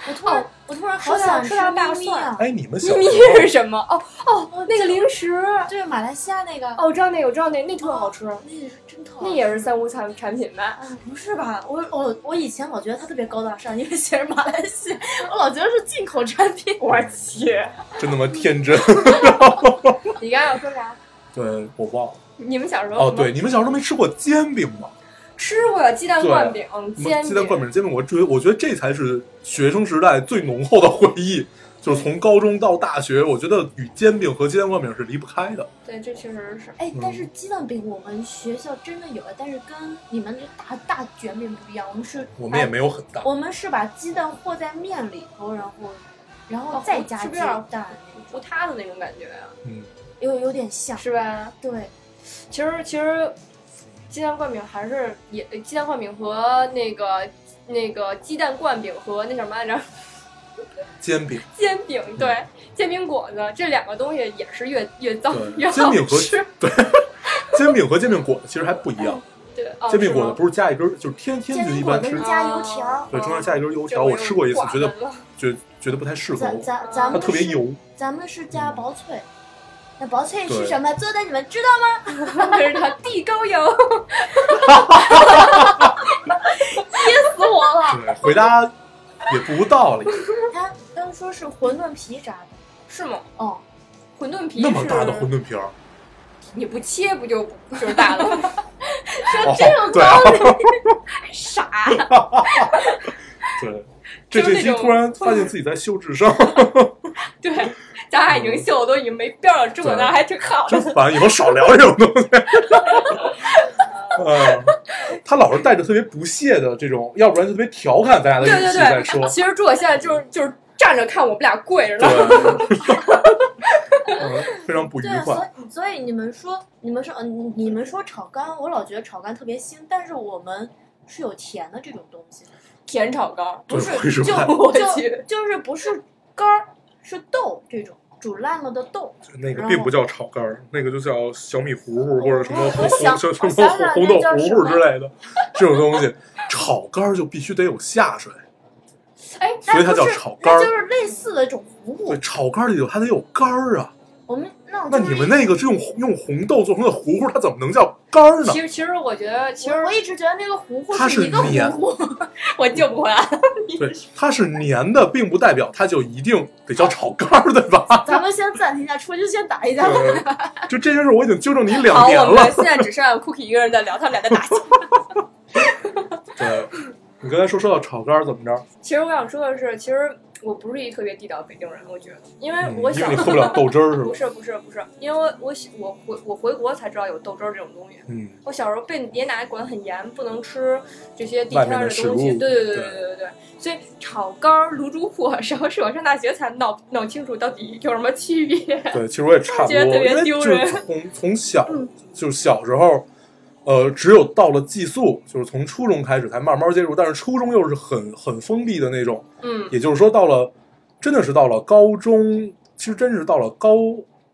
我突然我突然好想吃说到大咪咪啊！哎，你们咪咪小时候是什么？哦哦，那个零食。对，马来西亚那个，哦，我知道那个，我知道那个那特好吃，那真特好吃。那也是三无产产品吧？啊，不是吧？我我我以前老觉得它特别高大上，因为写着马来西亚，我老觉得是进口产品。我去，真他妈天真。你刚刚要说啥？对，我忘了。你们小时候哦，对，你们小时候没吃过煎饼吗？吃过鸡蛋灌饼、煎鸡蛋灌饼、煎饼，我觉我觉得这才是学生时代最浓厚的回忆。就是从高中到大学，我觉得与煎饼和鸡蛋灌饼是离不开的。对，这确实是。哎，嗯但是鸡蛋饼我们学校真的有的，但是跟你们这大大卷饼不一样，我们是我们也没有很大，我们是把鸡蛋和在面里头，然后然后哦再加鸡蛋不塌的那种感觉啊，嗯，有有点像。是吧？对，其实其实鸡蛋灌饼还是也鸡蛋灌饼和那个那个鸡蛋灌饼和那什么来着 煎饼，煎饼对煎饼果子这两个东西也是越越脏越好煎饼和吃。对，煎饼和煎饼果子其实还不一样。对，哦煎饼果子不是加一根，就是天天煎子一般吃饼果子是，加油条对，中间加一根油条。我吃过一次，觉得又觉觉得不太适合我，它咱咱们是特别油。咱们是加薄脆。那薄脆是什么做的？你们知道吗？它地沟油。死我了！对，回答也不无道理。他刚说是馄饨皮炸的。是吗？哦，馄饨皮那么大的是馄饨皮儿，你不切不就不就是大了吗？哦，对啊，傻，对，这这期突然发现自己在秀智商，对，咱俩已经秀的都已经没边儿了，这对那还挺好的。真烦，以后少聊这种东西。嗯，他老是带着特别不屑的这种，要不然就特别调侃咱俩的对对语气在对，说。其实朱可现在就是就是站着看我们俩跪着呢。对，嗯，非常不愉对啊，所快。以所以你们说你们说嗯你们说炒肝，我老觉得炒肝特别腥，但是我们是有甜的这种东西，甜炒肝儿，不是就就去就是不是肝儿，是豆这种煮烂了的豆。那个并不叫炒肝儿，那个就叫小米糊糊或者什么 我红红什么红豆糊糊之类的这种东西。炒肝儿就必须得有下水，哎，所以它叫炒肝儿就是类似的一种糊糊对，。炒肝儿里头还得有肝儿啊。我们那你们那个是用用红豆做成的糊糊，它怎么能叫干儿呢其？实其实我觉得，其实我我一直觉得那个糊糊它是一个糊糊，我救不回来。对，它是粘的，并不代表它就一定得叫炒肝儿，对吧？咱们先暂停一下，出去先打一架。对，就这件事，我已经纠正你两好，年了我们。现在只剩下 Cookie 一个人在聊，他们俩在打架。对，你刚才说说到炒肝儿怎么着？其实我想说的是，其实我不是一个特别地道的北京人，我觉得，因为我想喝不了豆汁儿，是 不是？不是不是不是，因为我我我回我回国才知道有豆汁儿这种东西。嗯，我小时候被爷爷奶奶管很严，不能吃这些地摊儿的东西。对对对对对对对。所以炒肝儿、卤煮火烧是我上大学才弄弄清楚到底有什么区别。对，其实我也差不多。觉得特别丢人。从从小就小时候。呃，只有到了寄宿，就是从初中开始才慢慢接触，但是初中又是很很封闭的那种，嗯，也就是说到了真的是到了高中，其实真是到了高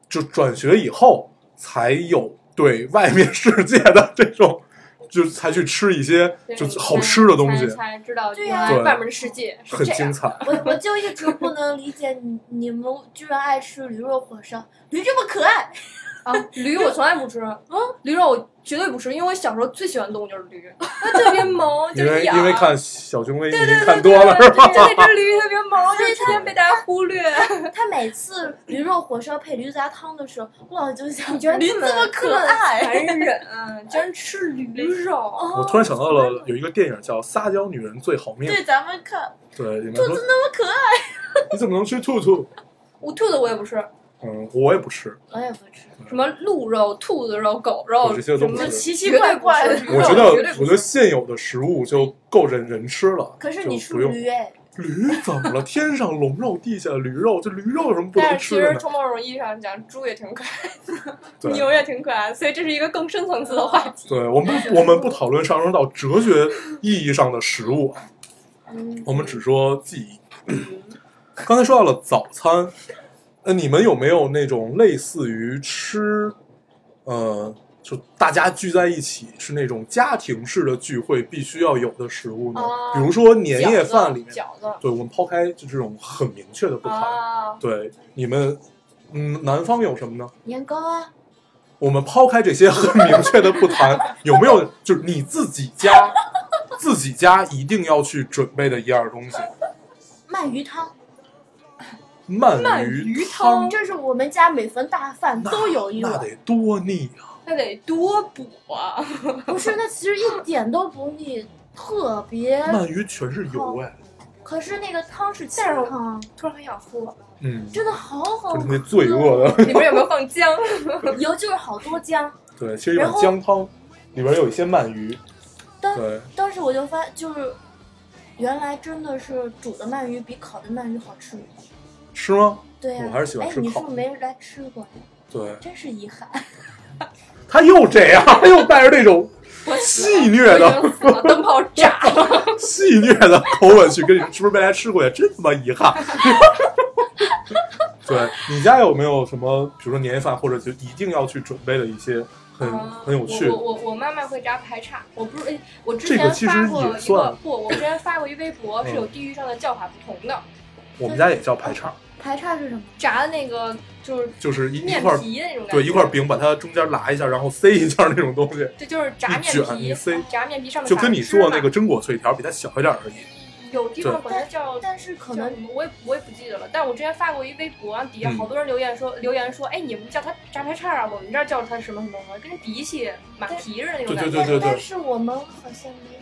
就转学以后才有对外面世界的这种，就才去吃一些就好吃的东西才，才知道对呀原来对外面的世界很。精彩。我我就一直不能理解你你们居然爱吃驴肉火烧，驴这么可爱，啊，驴我从来不吃，嗯，驴肉我绝对不吃，因为我小时候最喜欢的动物就是驴，它特别萌，就因为。因为看小熊维尼对对对看多了对是吧？对对那只驴特别萌，就是天天被大家忽略。他每次驴肉火烧配驴杂汤的时候，我老就想，你觉得驴这么可爱，残忍，居然吃驴肉。哦我突然想到了有一个电影叫《撒娇女人最好命》，对，咱们看对，里面兔说子那么可爱，你怎么能吃兔兔？我兔子我也不吃，嗯，我也不吃。我也不吃，什么鹿肉、兔子肉、狗肉，对这些都不什么吃奇奇怪怪的我觉得，我觉得现有的食物就够人人吃了。可是你吃就不用驴哎，驴怎么了？天上龙肉，地下驴肉，这驴肉有什么不能但是其吃的呢？实从某种意义上讲，猪也挺可爱的，对牛也挺可爱的，所以这是一个更深层次的话题。对，我们不我们不讨论上升到哲学意义上的食物我们只说记忆。刚才说到了早餐，呃，你们有没有那种类似于吃，呃，就大家聚在一起是那种家庭式的聚会必须要有的食物呢？啊比如说年夜饭里面，饺子对我们抛开就这种很明确的不谈，啊，对你们，嗯，南方有什么呢？年糕啊，我们抛开这些很明确的不谈，有没有就是你自己家自己家一定要去准备的一样东西？鳗鱼汤，鳗鳗鱼鱼汤这是我们家每逢大饭都有一碗，那得多腻啊！那得多补啊！不是，那其实一点都不腻，特别。鳗鱼全是油哎，可是那个汤是清汤，突然很想喝，嗯，真的好好喝。就那罪恶的。里面有没有放姜？油就是好多姜，对，其实一碗姜汤里边有一些鳗鱼，但对，当时我就发就是，原来真的是煮的鳗鱼比烤的鳗鱼好吃。吃吗？对呀、我还是喜欢哎，吃烤你是不是没来吃过呀？对，真是遗憾。他又这样，他又带着那种戏谑的灯泡炸了。戏谑的口吻去跟你，是不是没来吃过呀？真他妈遗憾。对你家有没有什么，比如说年夜饭，或者就一定要去准备的一些很、很有趣我我我我妈妈会炸排叉，我不是哎，我之这个前其实也发过一个不，我之前发过一微博，嗯是有地域上的叫法不同的。我们家也叫排叉，排叉是什么？炸的那个就是就是一一面块皮的那种感觉，对一块饼，把它中间拉一下，然后塞一下那种东西，这就是炸面皮一塞，炸面皮上面就跟你撒芝麻做那个榛果脆条比它小一点而已。有地方管它叫但是可能我也我也不记得了，但我之前发过一微博，底下嗯好多人留言说、留言说，哎，你们叫它炸排叉啊，我们这儿叫它什么什么什么，跟鼻涕马蹄似的那种感觉。对对对对但是我们好像没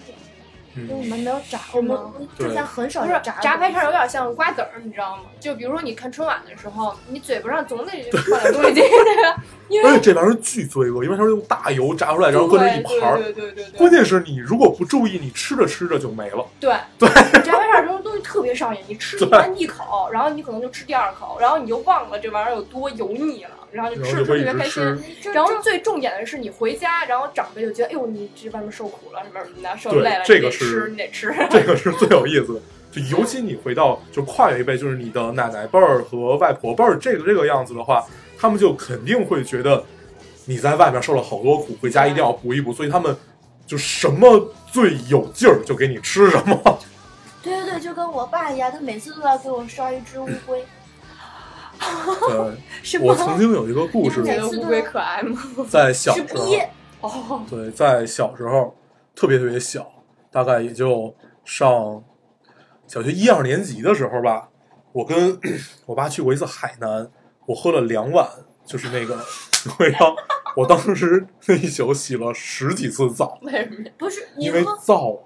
有，因为我嗯，们没有炸，我们之前很少不是炸的炸排叉有点像瓜子儿，你知道吗？就比如说你看春晚的时候，你嘴巴上总得放点东西进去，因为这玩意儿巨罪恶，因为它是用大油炸出来，然后搁那一盘儿。对对对对对，关键是你如果不注意，你吃着吃着就没了。对。对。炸排叉这种东东西特别上瘾，你吃完一口，然后你可能就吃第二口，然后你就忘了这玩意儿有多油腻了，然后就吃着吃然后就会着特别开心。。然后最重点的是，你回家，然后长辈就觉得，哎呦，你这外面受苦了，什么什么的，受累了，你得这个是吃，你得吃。这个是最有 意思的。就尤其你回到就跨越一辈，就是你的奶奶辈儿和外婆辈儿这个这个样子的话，他们就肯定会觉得你在外面受了好多苦，回家一定要补一补，所以他们就什么最有劲儿就给你吃什么。对对对，就跟我爸一样，他每次都要给我烧一只乌龟。对，是我曾经有一个故事你，觉得乌龟可爱吗？在小时候，哦，对，在小时候特别特别小，大概也就上小学一二年级的时候吧，我跟 我爸去过一次海南，我喝了两碗，就是那个 对呀，我当时那一宿洗了十几次澡，为什么？不是因为喝，燥，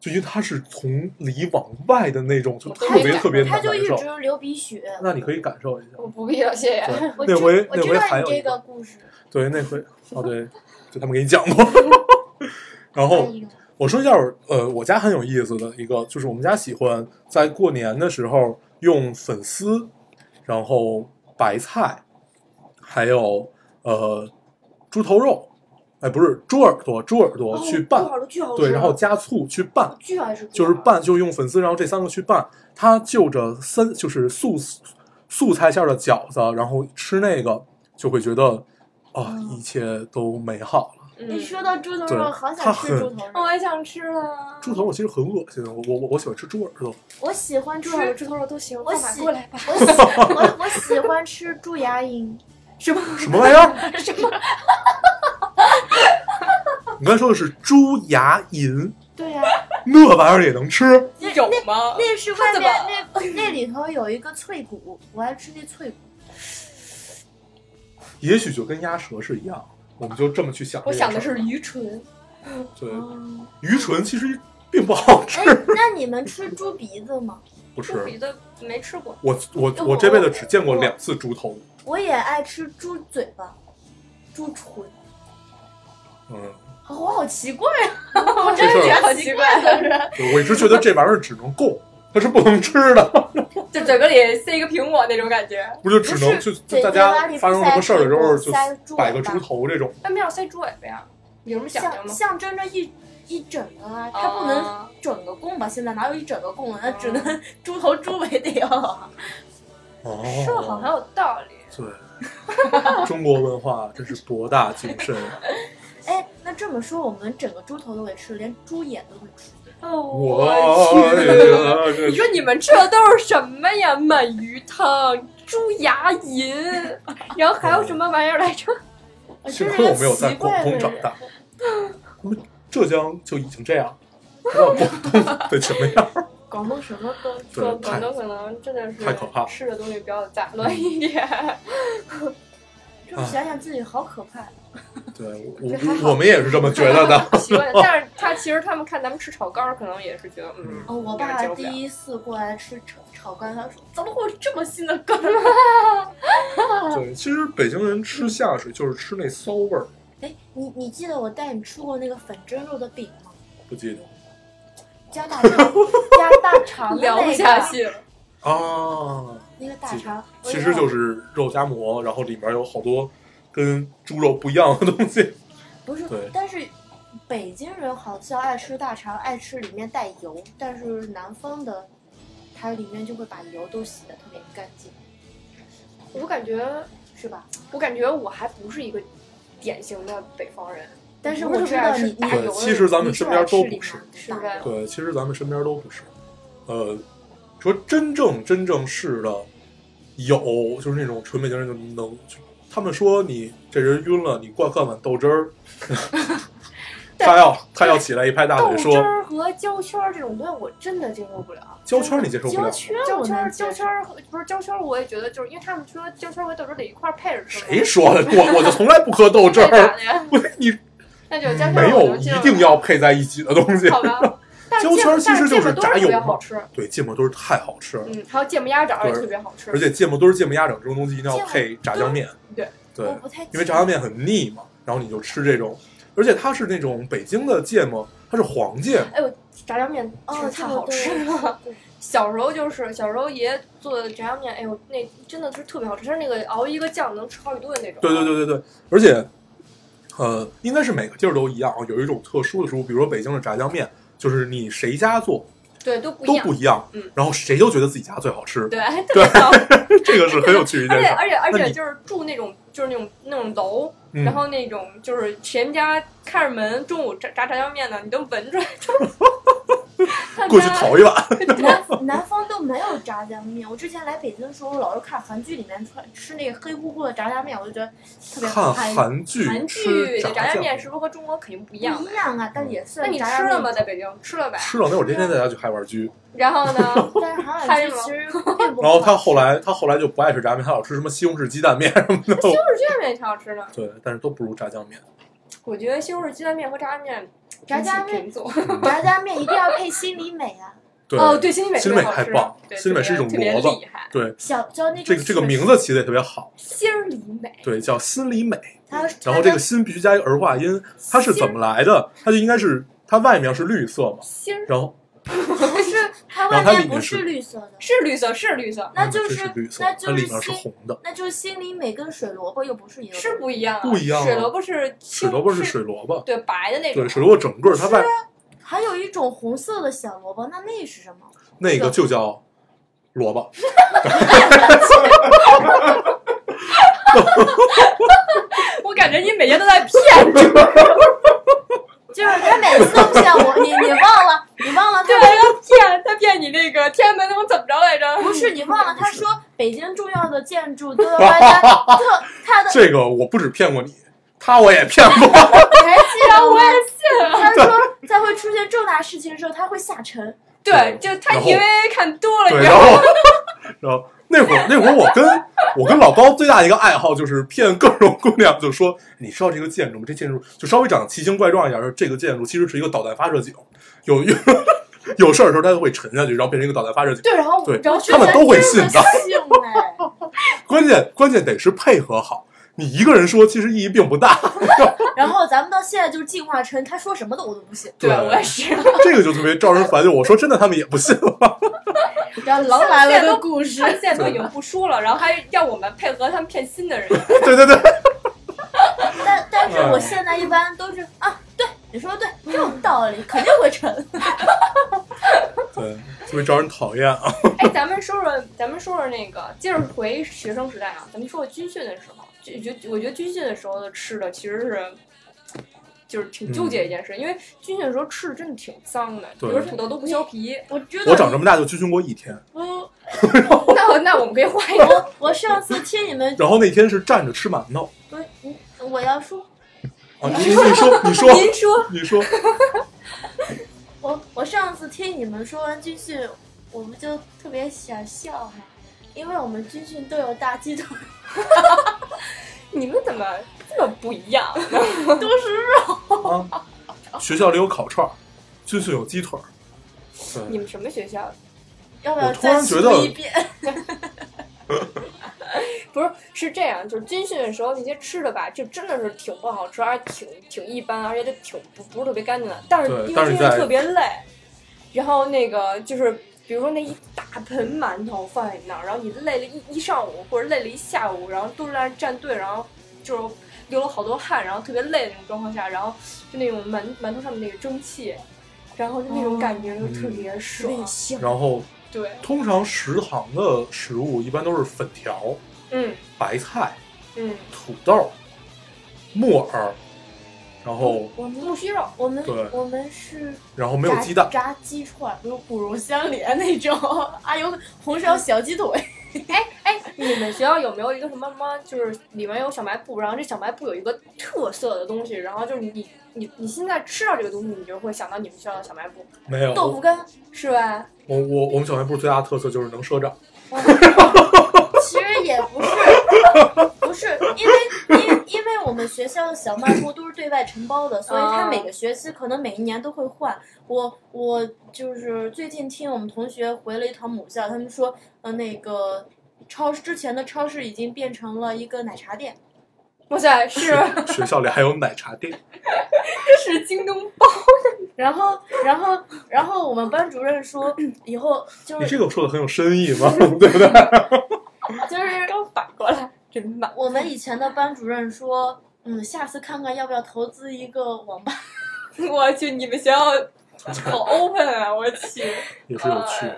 就因为它是从里往外的那种，就特别特别他就一难受。直流鼻血。那你可以感受一下，我不必要，谢谢。那回那回还有一个，故事，对，那回哦对，就他们给你讲过，然后我说一下，呃，我家很有意思的一个，就是我们家喜欢在过年的时候用粉丝，然后白菜，还有呃猪头肉，哎，不是猪耳朵，猪耳朵去拌，对，然后加醋去拌，巨爱吃，就是拌，就用粉丝，然后这三个去拌，它就着三就是素素菜馅儿的饺子，然后吃那个就会觉得啊，嗯一切都美好了。嗯一说到猪头肉，好想吃猪头肉。我也想吃了。猪头肉其实很恶心的，我我我我喜欢吃猪耳朵。我喜欢吃猪，耳朵、猪头肉都行，我喜过来吧。我喜我我喜欢吃猪牙龈。什么什么玩意儿？什么？你刚才说的是猪牙龈，对呀、那玩意儿也能吃？那有那吗？那是外面么那那里头有一个脆骨，我爱吃那脆骨。也许就跟鸭舌是一样，我们就这么去想我。想的是鱼唇。对嗯，鱼唇其实并不好吃哎，，那你们吃猪鼻子吗？不猪鼻。子没吃过。我我我我这辈子只见过两次猪头，我也爱吃猪嘴巴、猪唇。嗯，哦我好奇怪啊！我真觉得好奇怪的人，我一直觉得这玩意儿只能供，它是不能吃的，就嘴巴里塞一个苹果那种感觉。不就只能就就大家发生什么事儿的时候就摆个猪头这种。那没有塞猪尾巴呀？有什么讲究吗？象象征着一一整个啊，它不能啊整个供吧？现在哪有一整个供了？那只能猪头猪尾得要说的好像有道理。对，中国文化真是博大精深。哎，那这么说，我们整个猪头都会吃，连猪眼都会吃。哦，我去！你说你们吃的都是什么呀？鳗鱼汤、猪牙龈，然后还有什么玩意儿来着？幸亏我没有在广东长大，我们浙江就已经这样，不知道广东得什么样。广东什么都说广东可能真的是太可怕吃的东西比较杂乱一点。这么想想自己好可怕。对，我我我们也是这么觉得的。习惯，但是他其实他们看咱们吃炒肝儿，可能也是觉得嗯，哦，我爸第一次过来吃炒炒肝，他说怎么会有这么新的肝？对，其实北京人吃下水就是吃那骚味儿，哎，你你记得我带你吃过那个粉蒸肉的饼吗？不记得加大肠，加大肠的聊不，下去了。啊。那个大肠，其实就是肉夹馍，然后里面有好多跟猪肉不一样的东西。不是，但是北京人好像爱吃大肠，爱吃里面带油，但是南方的它里面就会把油都洗的特别干净，我感觉，是吧？我感觉我还不是一个典型的北方人，但是我知道你对油其实咱们身边都不是对，其实咱们身边都不是。呃，说真正真正是的，有就是那种纯北京人就能，就他们说你这人晕了，你灌灌碗豆汁儿，他要他要起来一拍大腿说汁儿和胶圈儿这种东西，我真的接受不了。胶圈儿你接受不了胶，圈胶圈儿、我能接受焦圈儿和不是胶圈儿，我也觉得就是因为他们说胶圈儿和豆汁儿得一块儿配着吃。谁说的？我我就从来不喝豆汁儿，不是 你那就焦圈儿没有一定要配在一起的东西。好吧。但是芥焦圈儿其实就是炸油嘛好吃，对，芥末墩儿太好吃了，嗯，还有芥末鸭掌也特别好吃，而且芥末墩儿、芥末鸭掌这种东西一定要配炸酱面。对对我，不太因为炸酱面很腻嘛，然后你就吃这种而且它是那种北京的芥末，它是黄芥末，哎呦，炸酱面哦，真是太好吃了。小时候就是小时候爷爷做的炸酱面，哎呦，那真的是特别好吃，它是那个熬一个酱能吃好几顿那种。对对对对对，而且，呃，应该是每个地儿都一样，有一种特殊的食物，比如说北京的炸酱面，就是你谁家做对都不一样。都不一样，嗯然后谁都觉得自己家最好吃，对，特别好。这个是很有趣的一件事。而且而且而且就是住那种就是那种那种楼，嗯然后那种就是谁家开着门，中午炸炸炸酱面呢，你都闻出来。过去家淘一碗，南南方都没有炸酱面。我之前来北京的时候，我老是看韩剧里面穿吃那个黑乎乎的炸酱面，我就觉得特别看。韩剧韩剧的炸酱酱面是不是和中国肯定不一样？不一样啊，但也那你吃了吗？在北京吃了呗。吃了，那会儿天天在家去海碗居，然后呢？但是韩剧其实并不。然后他后来他后来就不爱吃炸面，他老吃什么西红柿鸡蛋面什么的。西红柿鸡蛋面也挺好吃的。对，但是都不如炸酱面。我觉得西红柿鸡蛋面和炸酱面炸酱面。炸酱面一定要配心里美啊！对哦，对，心里美心里美太棒对心里美是一种萝卜。对，小叫那这个这个名字起的也特别好，心儿里美，对，叫心里美。它然后这个“心”必须加一个儿化音，它是怎么来的？它就应该是它外面是绿色嘛，心儿然后不是它外面不是是绿色的，是绿色，是绿色，那就是这是绿色那，它里面是就是心红的。那就是心里美跟水萝卜又不是一个是不一样啊。不一样啊水萝卜是青水萝卜是水萝卜，对白的那种。对，水萝卜整个它外还有一种红色的小萝卜，那那是什么？那个就叫萝卜。我感觉你每天都在骗着。就是他每次都骗我，你你忘了，你忘了对，他他骗他骗你那个天安门能怎么着来着？不是你忘了他说北京重要的建筑都要大家特他的，这个我不止骗过你，他我也骗过。你还记得？我也信了。他说在会出现重大事情的时候，他会下沉。对，就他然后以为看多了，你，知道吗？然后然后 那会儿那会儿我跟我跟老高最大的一个爱好就是骗各种姑娘，就说你知道这个建筑吗？这建筑就稍微长得奇形怪状一点，说这个建筑其实是一个导弹发射井，有有 有事儿的时候它就会沉下去，然后变成一个导弹发射井。对，然后对然后他们都会信的信哎，关键关键得是配合好，你一个人说其实意义并不大，然后咱们到现在就是进化成他说什么的我都不信。对对我也是。这个就特别招人烦。就我说真的，他们也不信了。然后狼来了的故事他，们现在都已经不说了，然后还让我们配合他们骗新的人。对对对，但但是我现在一般都是啊，对你说的对，这种道理肯定会沉。对，特别招人讨厌啊。哎，咱们说说，咱们说说那个，接着回学生时代啊，咱们说说军训的时候，就就我觉得军训的时候的吃的其实是。就是挺纠结一件事，因为军训的时候吃的真的挺脏的，比对如土豆都不削皮。我觉得我长这么大就军训过一天，不，那我那我们可以换一个。我我上次听你们 然后那天是站着吃馒头不是，嗯我要说，啊。你你你说你说 您说，你说，我我上次听你们说完军训，我不就特别想笑吗？因为我们军训都有大鸡腿，你们怎么这么不一样？都是肉。啊，学校里有烤串儿，军训有鸡腿儿。你们什么学校？要不要我突然再觉得说一遍？不是，是这样，就是军训的时候那些吃的吧，就真的是挺不好吃，而且挺挺一般，而且就挺不不是特别干净的。但是因为军训特别累，然后那个就是比如说那一大盆馒头放在你那儿，然后你累了一一上午或者累了一下午，然后都是在那站队，然后就是流了好多汗，然后特别累的那种状况下，然后就那种馒馒头上面那个蒸汽，然后就那种感觉就特别爽。香。然后对，通常食堂的食物一般都是粉条、嗯白菜、嗯，土豆、木耳，然后我们木须肉。我们对我们是然后没有炸鸡蛋，炸鸡串，比如骨肉相连那种，啊有红烧小鸡腿。哎，你们学校有没有一个什么什么，就是里面有小卖部，然后这小卖部有一个特色的东西，然后就是你你你现在吃到这个东西，你就会想到你们学校的小卖部，没有。豆腐干，是吧？我我我们小卖部最大的特色就是能赊账，其实也不是，不是，因为因因为我们学校的小卖部都是对外承包的，所以它每个学期可能每一年都会换。我我就是最近听我们同学回了一趟母校，他们说，呃，那个超市之前的超市已经变成了一个奶茶店。哇塞，是学校里还有奶茶店，是京东包，然后，然后，然后我们班主任说，以后就是你这个说的很有深意嘛，对不对？就是刚反过来，真的。我们以前的班主任说，嗯，下次看看要不要投资一个网吧。我去，你们学校好 open 啊！我去，也是有趣。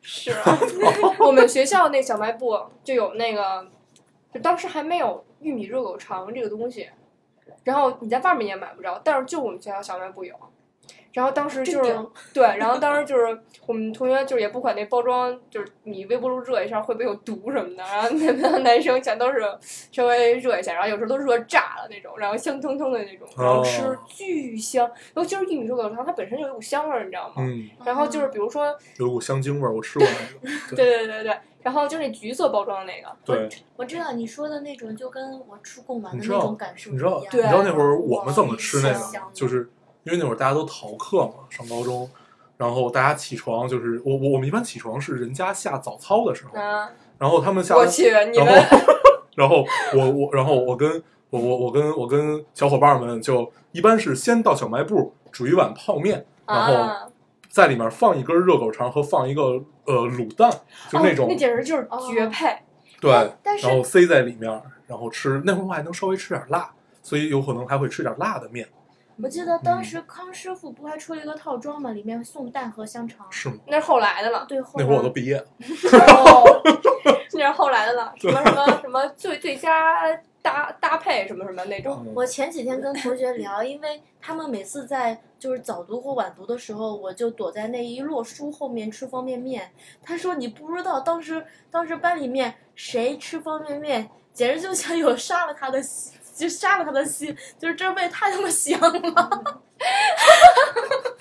是啊，我们学校那小卖部就有那个，就当时还没有玉米热狗肠这个东西，然后你在外面也买不着，但是就我们学校小卖部有。然后当时就是对，然后当时就是我们同学就是也不管那包装，就是你微波炉热一下会不会有毒什么的，然后那边男生全都是稍微热一下，然后有时候都热炸了那种，然后香腾腾的那种，然后吃哦巨香，尤其是玉米热狗肠，它本身就有一股香味儿，你知道吗？嗯，然后就是比如说，有股香精味儿，我吃过那个。对对对对，然后就是那橘色包装的那个，对，我知道你说的那种，就跟我吃贡丸你知道的那种感受你知道，一样。你知道那会儿我们怎么吃那哇个？就是因为那会儿大家都逃课嘛，上高中，然后大家起床就是我我我们一般起床是人家下早操的时候，啊，然后他们下我去，你然后然后我我然后我跟我我我跟我跟小伙伴们就一般是先到小卖部煮一碗泡面，然后啊，在里面放一根热狗肠和放一个呃卤蛋，就那种、哦、那简直就是绝配。对，然后塞在里面，然后吃。那会儿我还能稍微吃点辣，所以有可能还会吃点辣的面，我记得当嗯时康师傅不还出了一个套装嘛，里面送蛋和香肠。是吗？那是后来的了，对，后那会儿我来都毕业了，哦，那是后来的了，什么什么 什么最最佳搭搭配什么什么那种。嗯我前几天跟同学聊，因为他们每次在就是早读或晚读的时候，我就躲在那一摞书后面吃方便面。他说你不知道，当时当时班里面谁吃方便面，简直就像有杀了他的心，就杀了他的心，就是这味太他妈香了。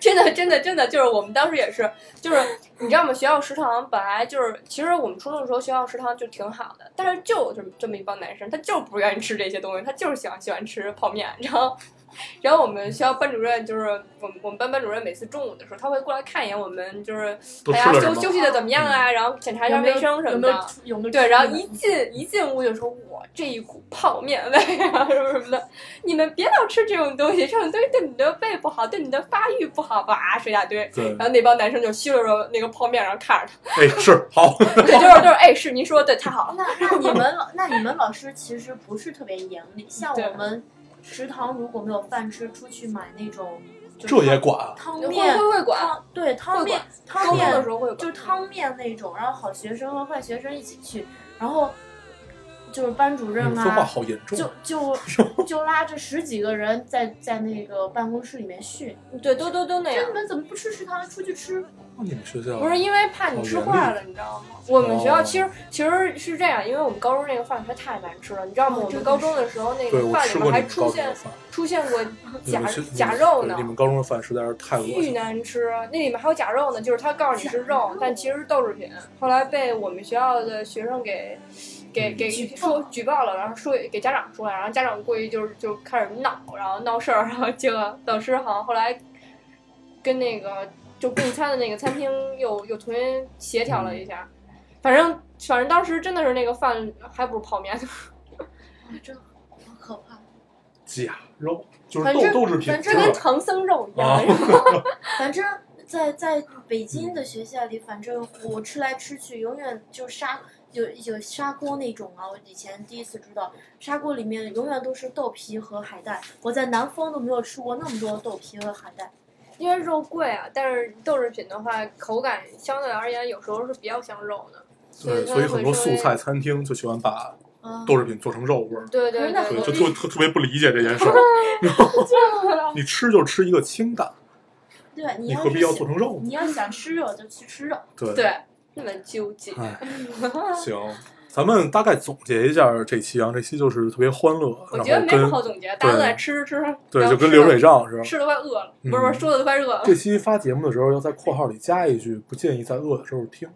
真的，真的，真的，就是我们当时也是，就是你知道吗？学校食堂本来就是，其实我们初中的时候学校食堂就挺好的，但是就有这么这么一帮男生，他就不愿意吃这些东西，他就是喜欢喜欢吃泡面，然后。然后我们学校班主任就是我们我们班班主任，每次中午的时候，他会过来看一眼我们，就是大家？休休息的怎么样啊，然后检查一下卫生什么的。有没有有没有对，然后一进一进屋就说：“我这一股泡面味啊，什么什么的，你们别老吃这种东西，这种东西对你的胃不好，对你的发育不好。”吧，说一大堆。对然，后那帮男生就吸溜着那个泡面，然后看着他，哎，是好，对，就是就是，哎，是您说的对，太好了。那那你们老那你们老师其实不是特别严厉，像我们食堂如果没有饭吃，出去买那种就这也管汤面会会管，汤对汤面汤面的面时候会管，就是汤面那种，然后好学生和坏学生一起去，然后就是班主任你说话啊，好严重就。就 就拉着十几个人在在那个办公室里面训，对，都都都那样这你。们怎么不吃食堂，出去吃？哦你们学校不是因为怕你吃坏了，你知道吗？我们学校其实其实是这样，因为我们高中那个饭实在太难吃了，你知道吗？哦我们高中的时候那个饭里面还出现出现过 假假肉呢你。们高中的饭实在是太恶巨。难吃，那里面还有假肉呢，就是他告诉你是肉，但其实是豆制品。后来被我们学校的学生给给给举报说举报了，然后说给家长说了，然后家长过去就是就开始闹，然后闹事儿，然后这个老师好像后来跟那个就供餐的那个餐厅又又重新协调了一下，反正反正当时真的是那个饭还不如泡面。这好可怕。假肉就是反正豆豆制品反正跟？唐僧肉一样啊，反正在在北京的学校里，反正我吃来吃去，永远就砂有有砂锅那种啊。我以前第一次知道，砂锅里面永远都是豆皮和海带。我在南方都没有吃过那么多豆皮和海带。因为肉贵啊，但是豆制品的话，口感相对而言有时候是比较像肉的。对，所以很多素菜餐厅就喜欢把啊，豆制品做成肉味儿。对对就特特特别不理解这件事儿。你吃就吃一个清淡，对，你你何必要要是想做成肉呢？你要想吃肉就去吃肉。对，对，那么纠结。哎，行，咱们大概总结一下这期啊，这期就是特别欢乐，然后我觉得没什么跟好总结，大家都在吃吃，吃就跟流水账似的？吃的快饿了，嗯不是不是，说的都快饿了。这期发节目的时候要在括号里加一句，不建议在饿的时候听，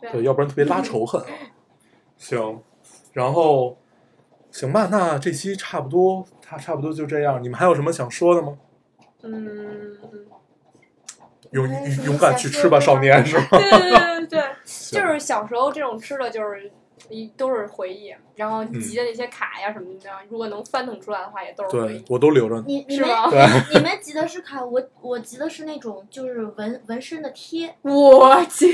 对对，要不然特别拉仇恨啊。行，然后行吧，那这期差不多，差差不多就这样。你们还有什么想说的吗？嗯，勇勇敢去吃吧，少年 是吧？对对对对对，就是小时候这种吃的，就是一都是回忆。然后嗯集的那些卡呀什么的，如果能翻腾出来的话，也都是回对忆。我都留着呢。你你们是吗？对，你们集的是卡，我我集的是那种就是纹纹身的贴。我去，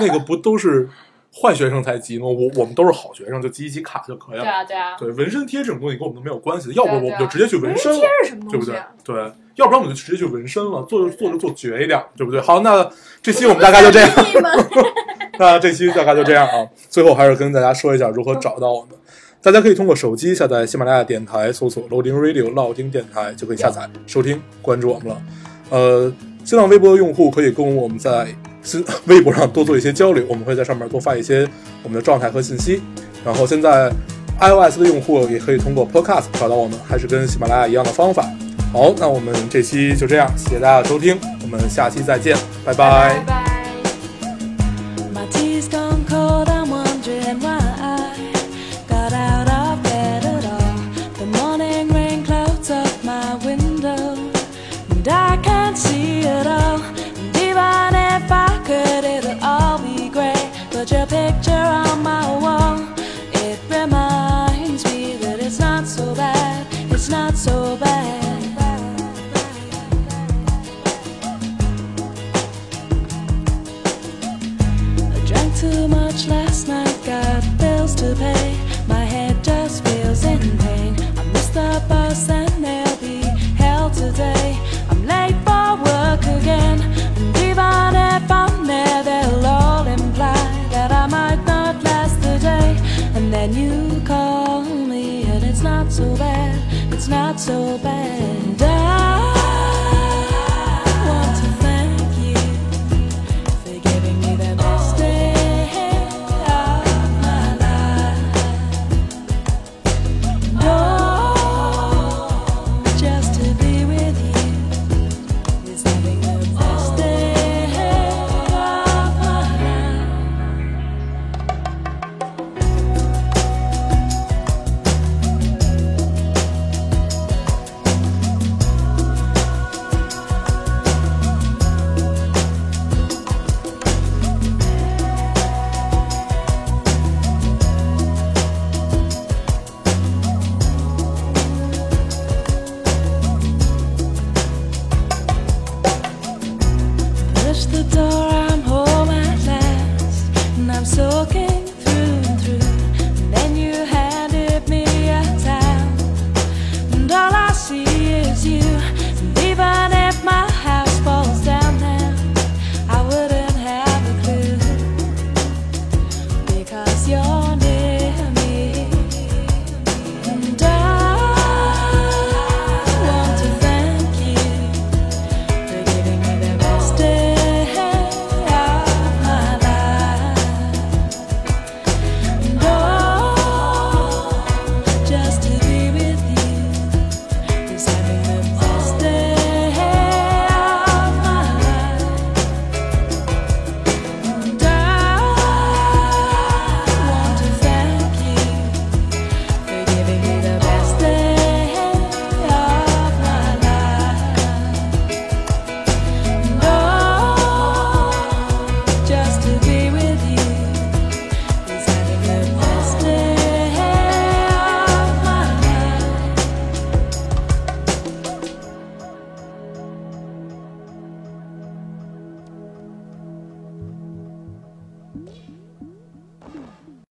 那个不都是坏学生才集吗？我我们都是好学生，就集一集卡就可以了。对啊对啊，对，纹身贴这种东西跟我们都没有关系，要不我们就直接去纹身了贴。是什么对不对东西啊？？对，要不然我们就直接去纹身了，做就做就做绝一点，对不对？好，那这期我们大概就这样，那这期大概就这样啊。最后还是跟大家说一下如何找到我们。大家可以通过手机下载喜马拉雅电台，搜索 Loading Radio 老丁电台就可以下载收听关注我们了。呃，新浪微博的用户可以跟我们在新微博上多做一些交流，我们会在上面多发一些我们的状态和信息。然后现在 iOS 的用户也可以通过 Podcast 找到我们，还是跟喜马拉雅一样的方法。好，那我们这期就这样，谢谢大家收听，我们下期再见，拜拜。You call me, and it's not so bad, it's not so bad.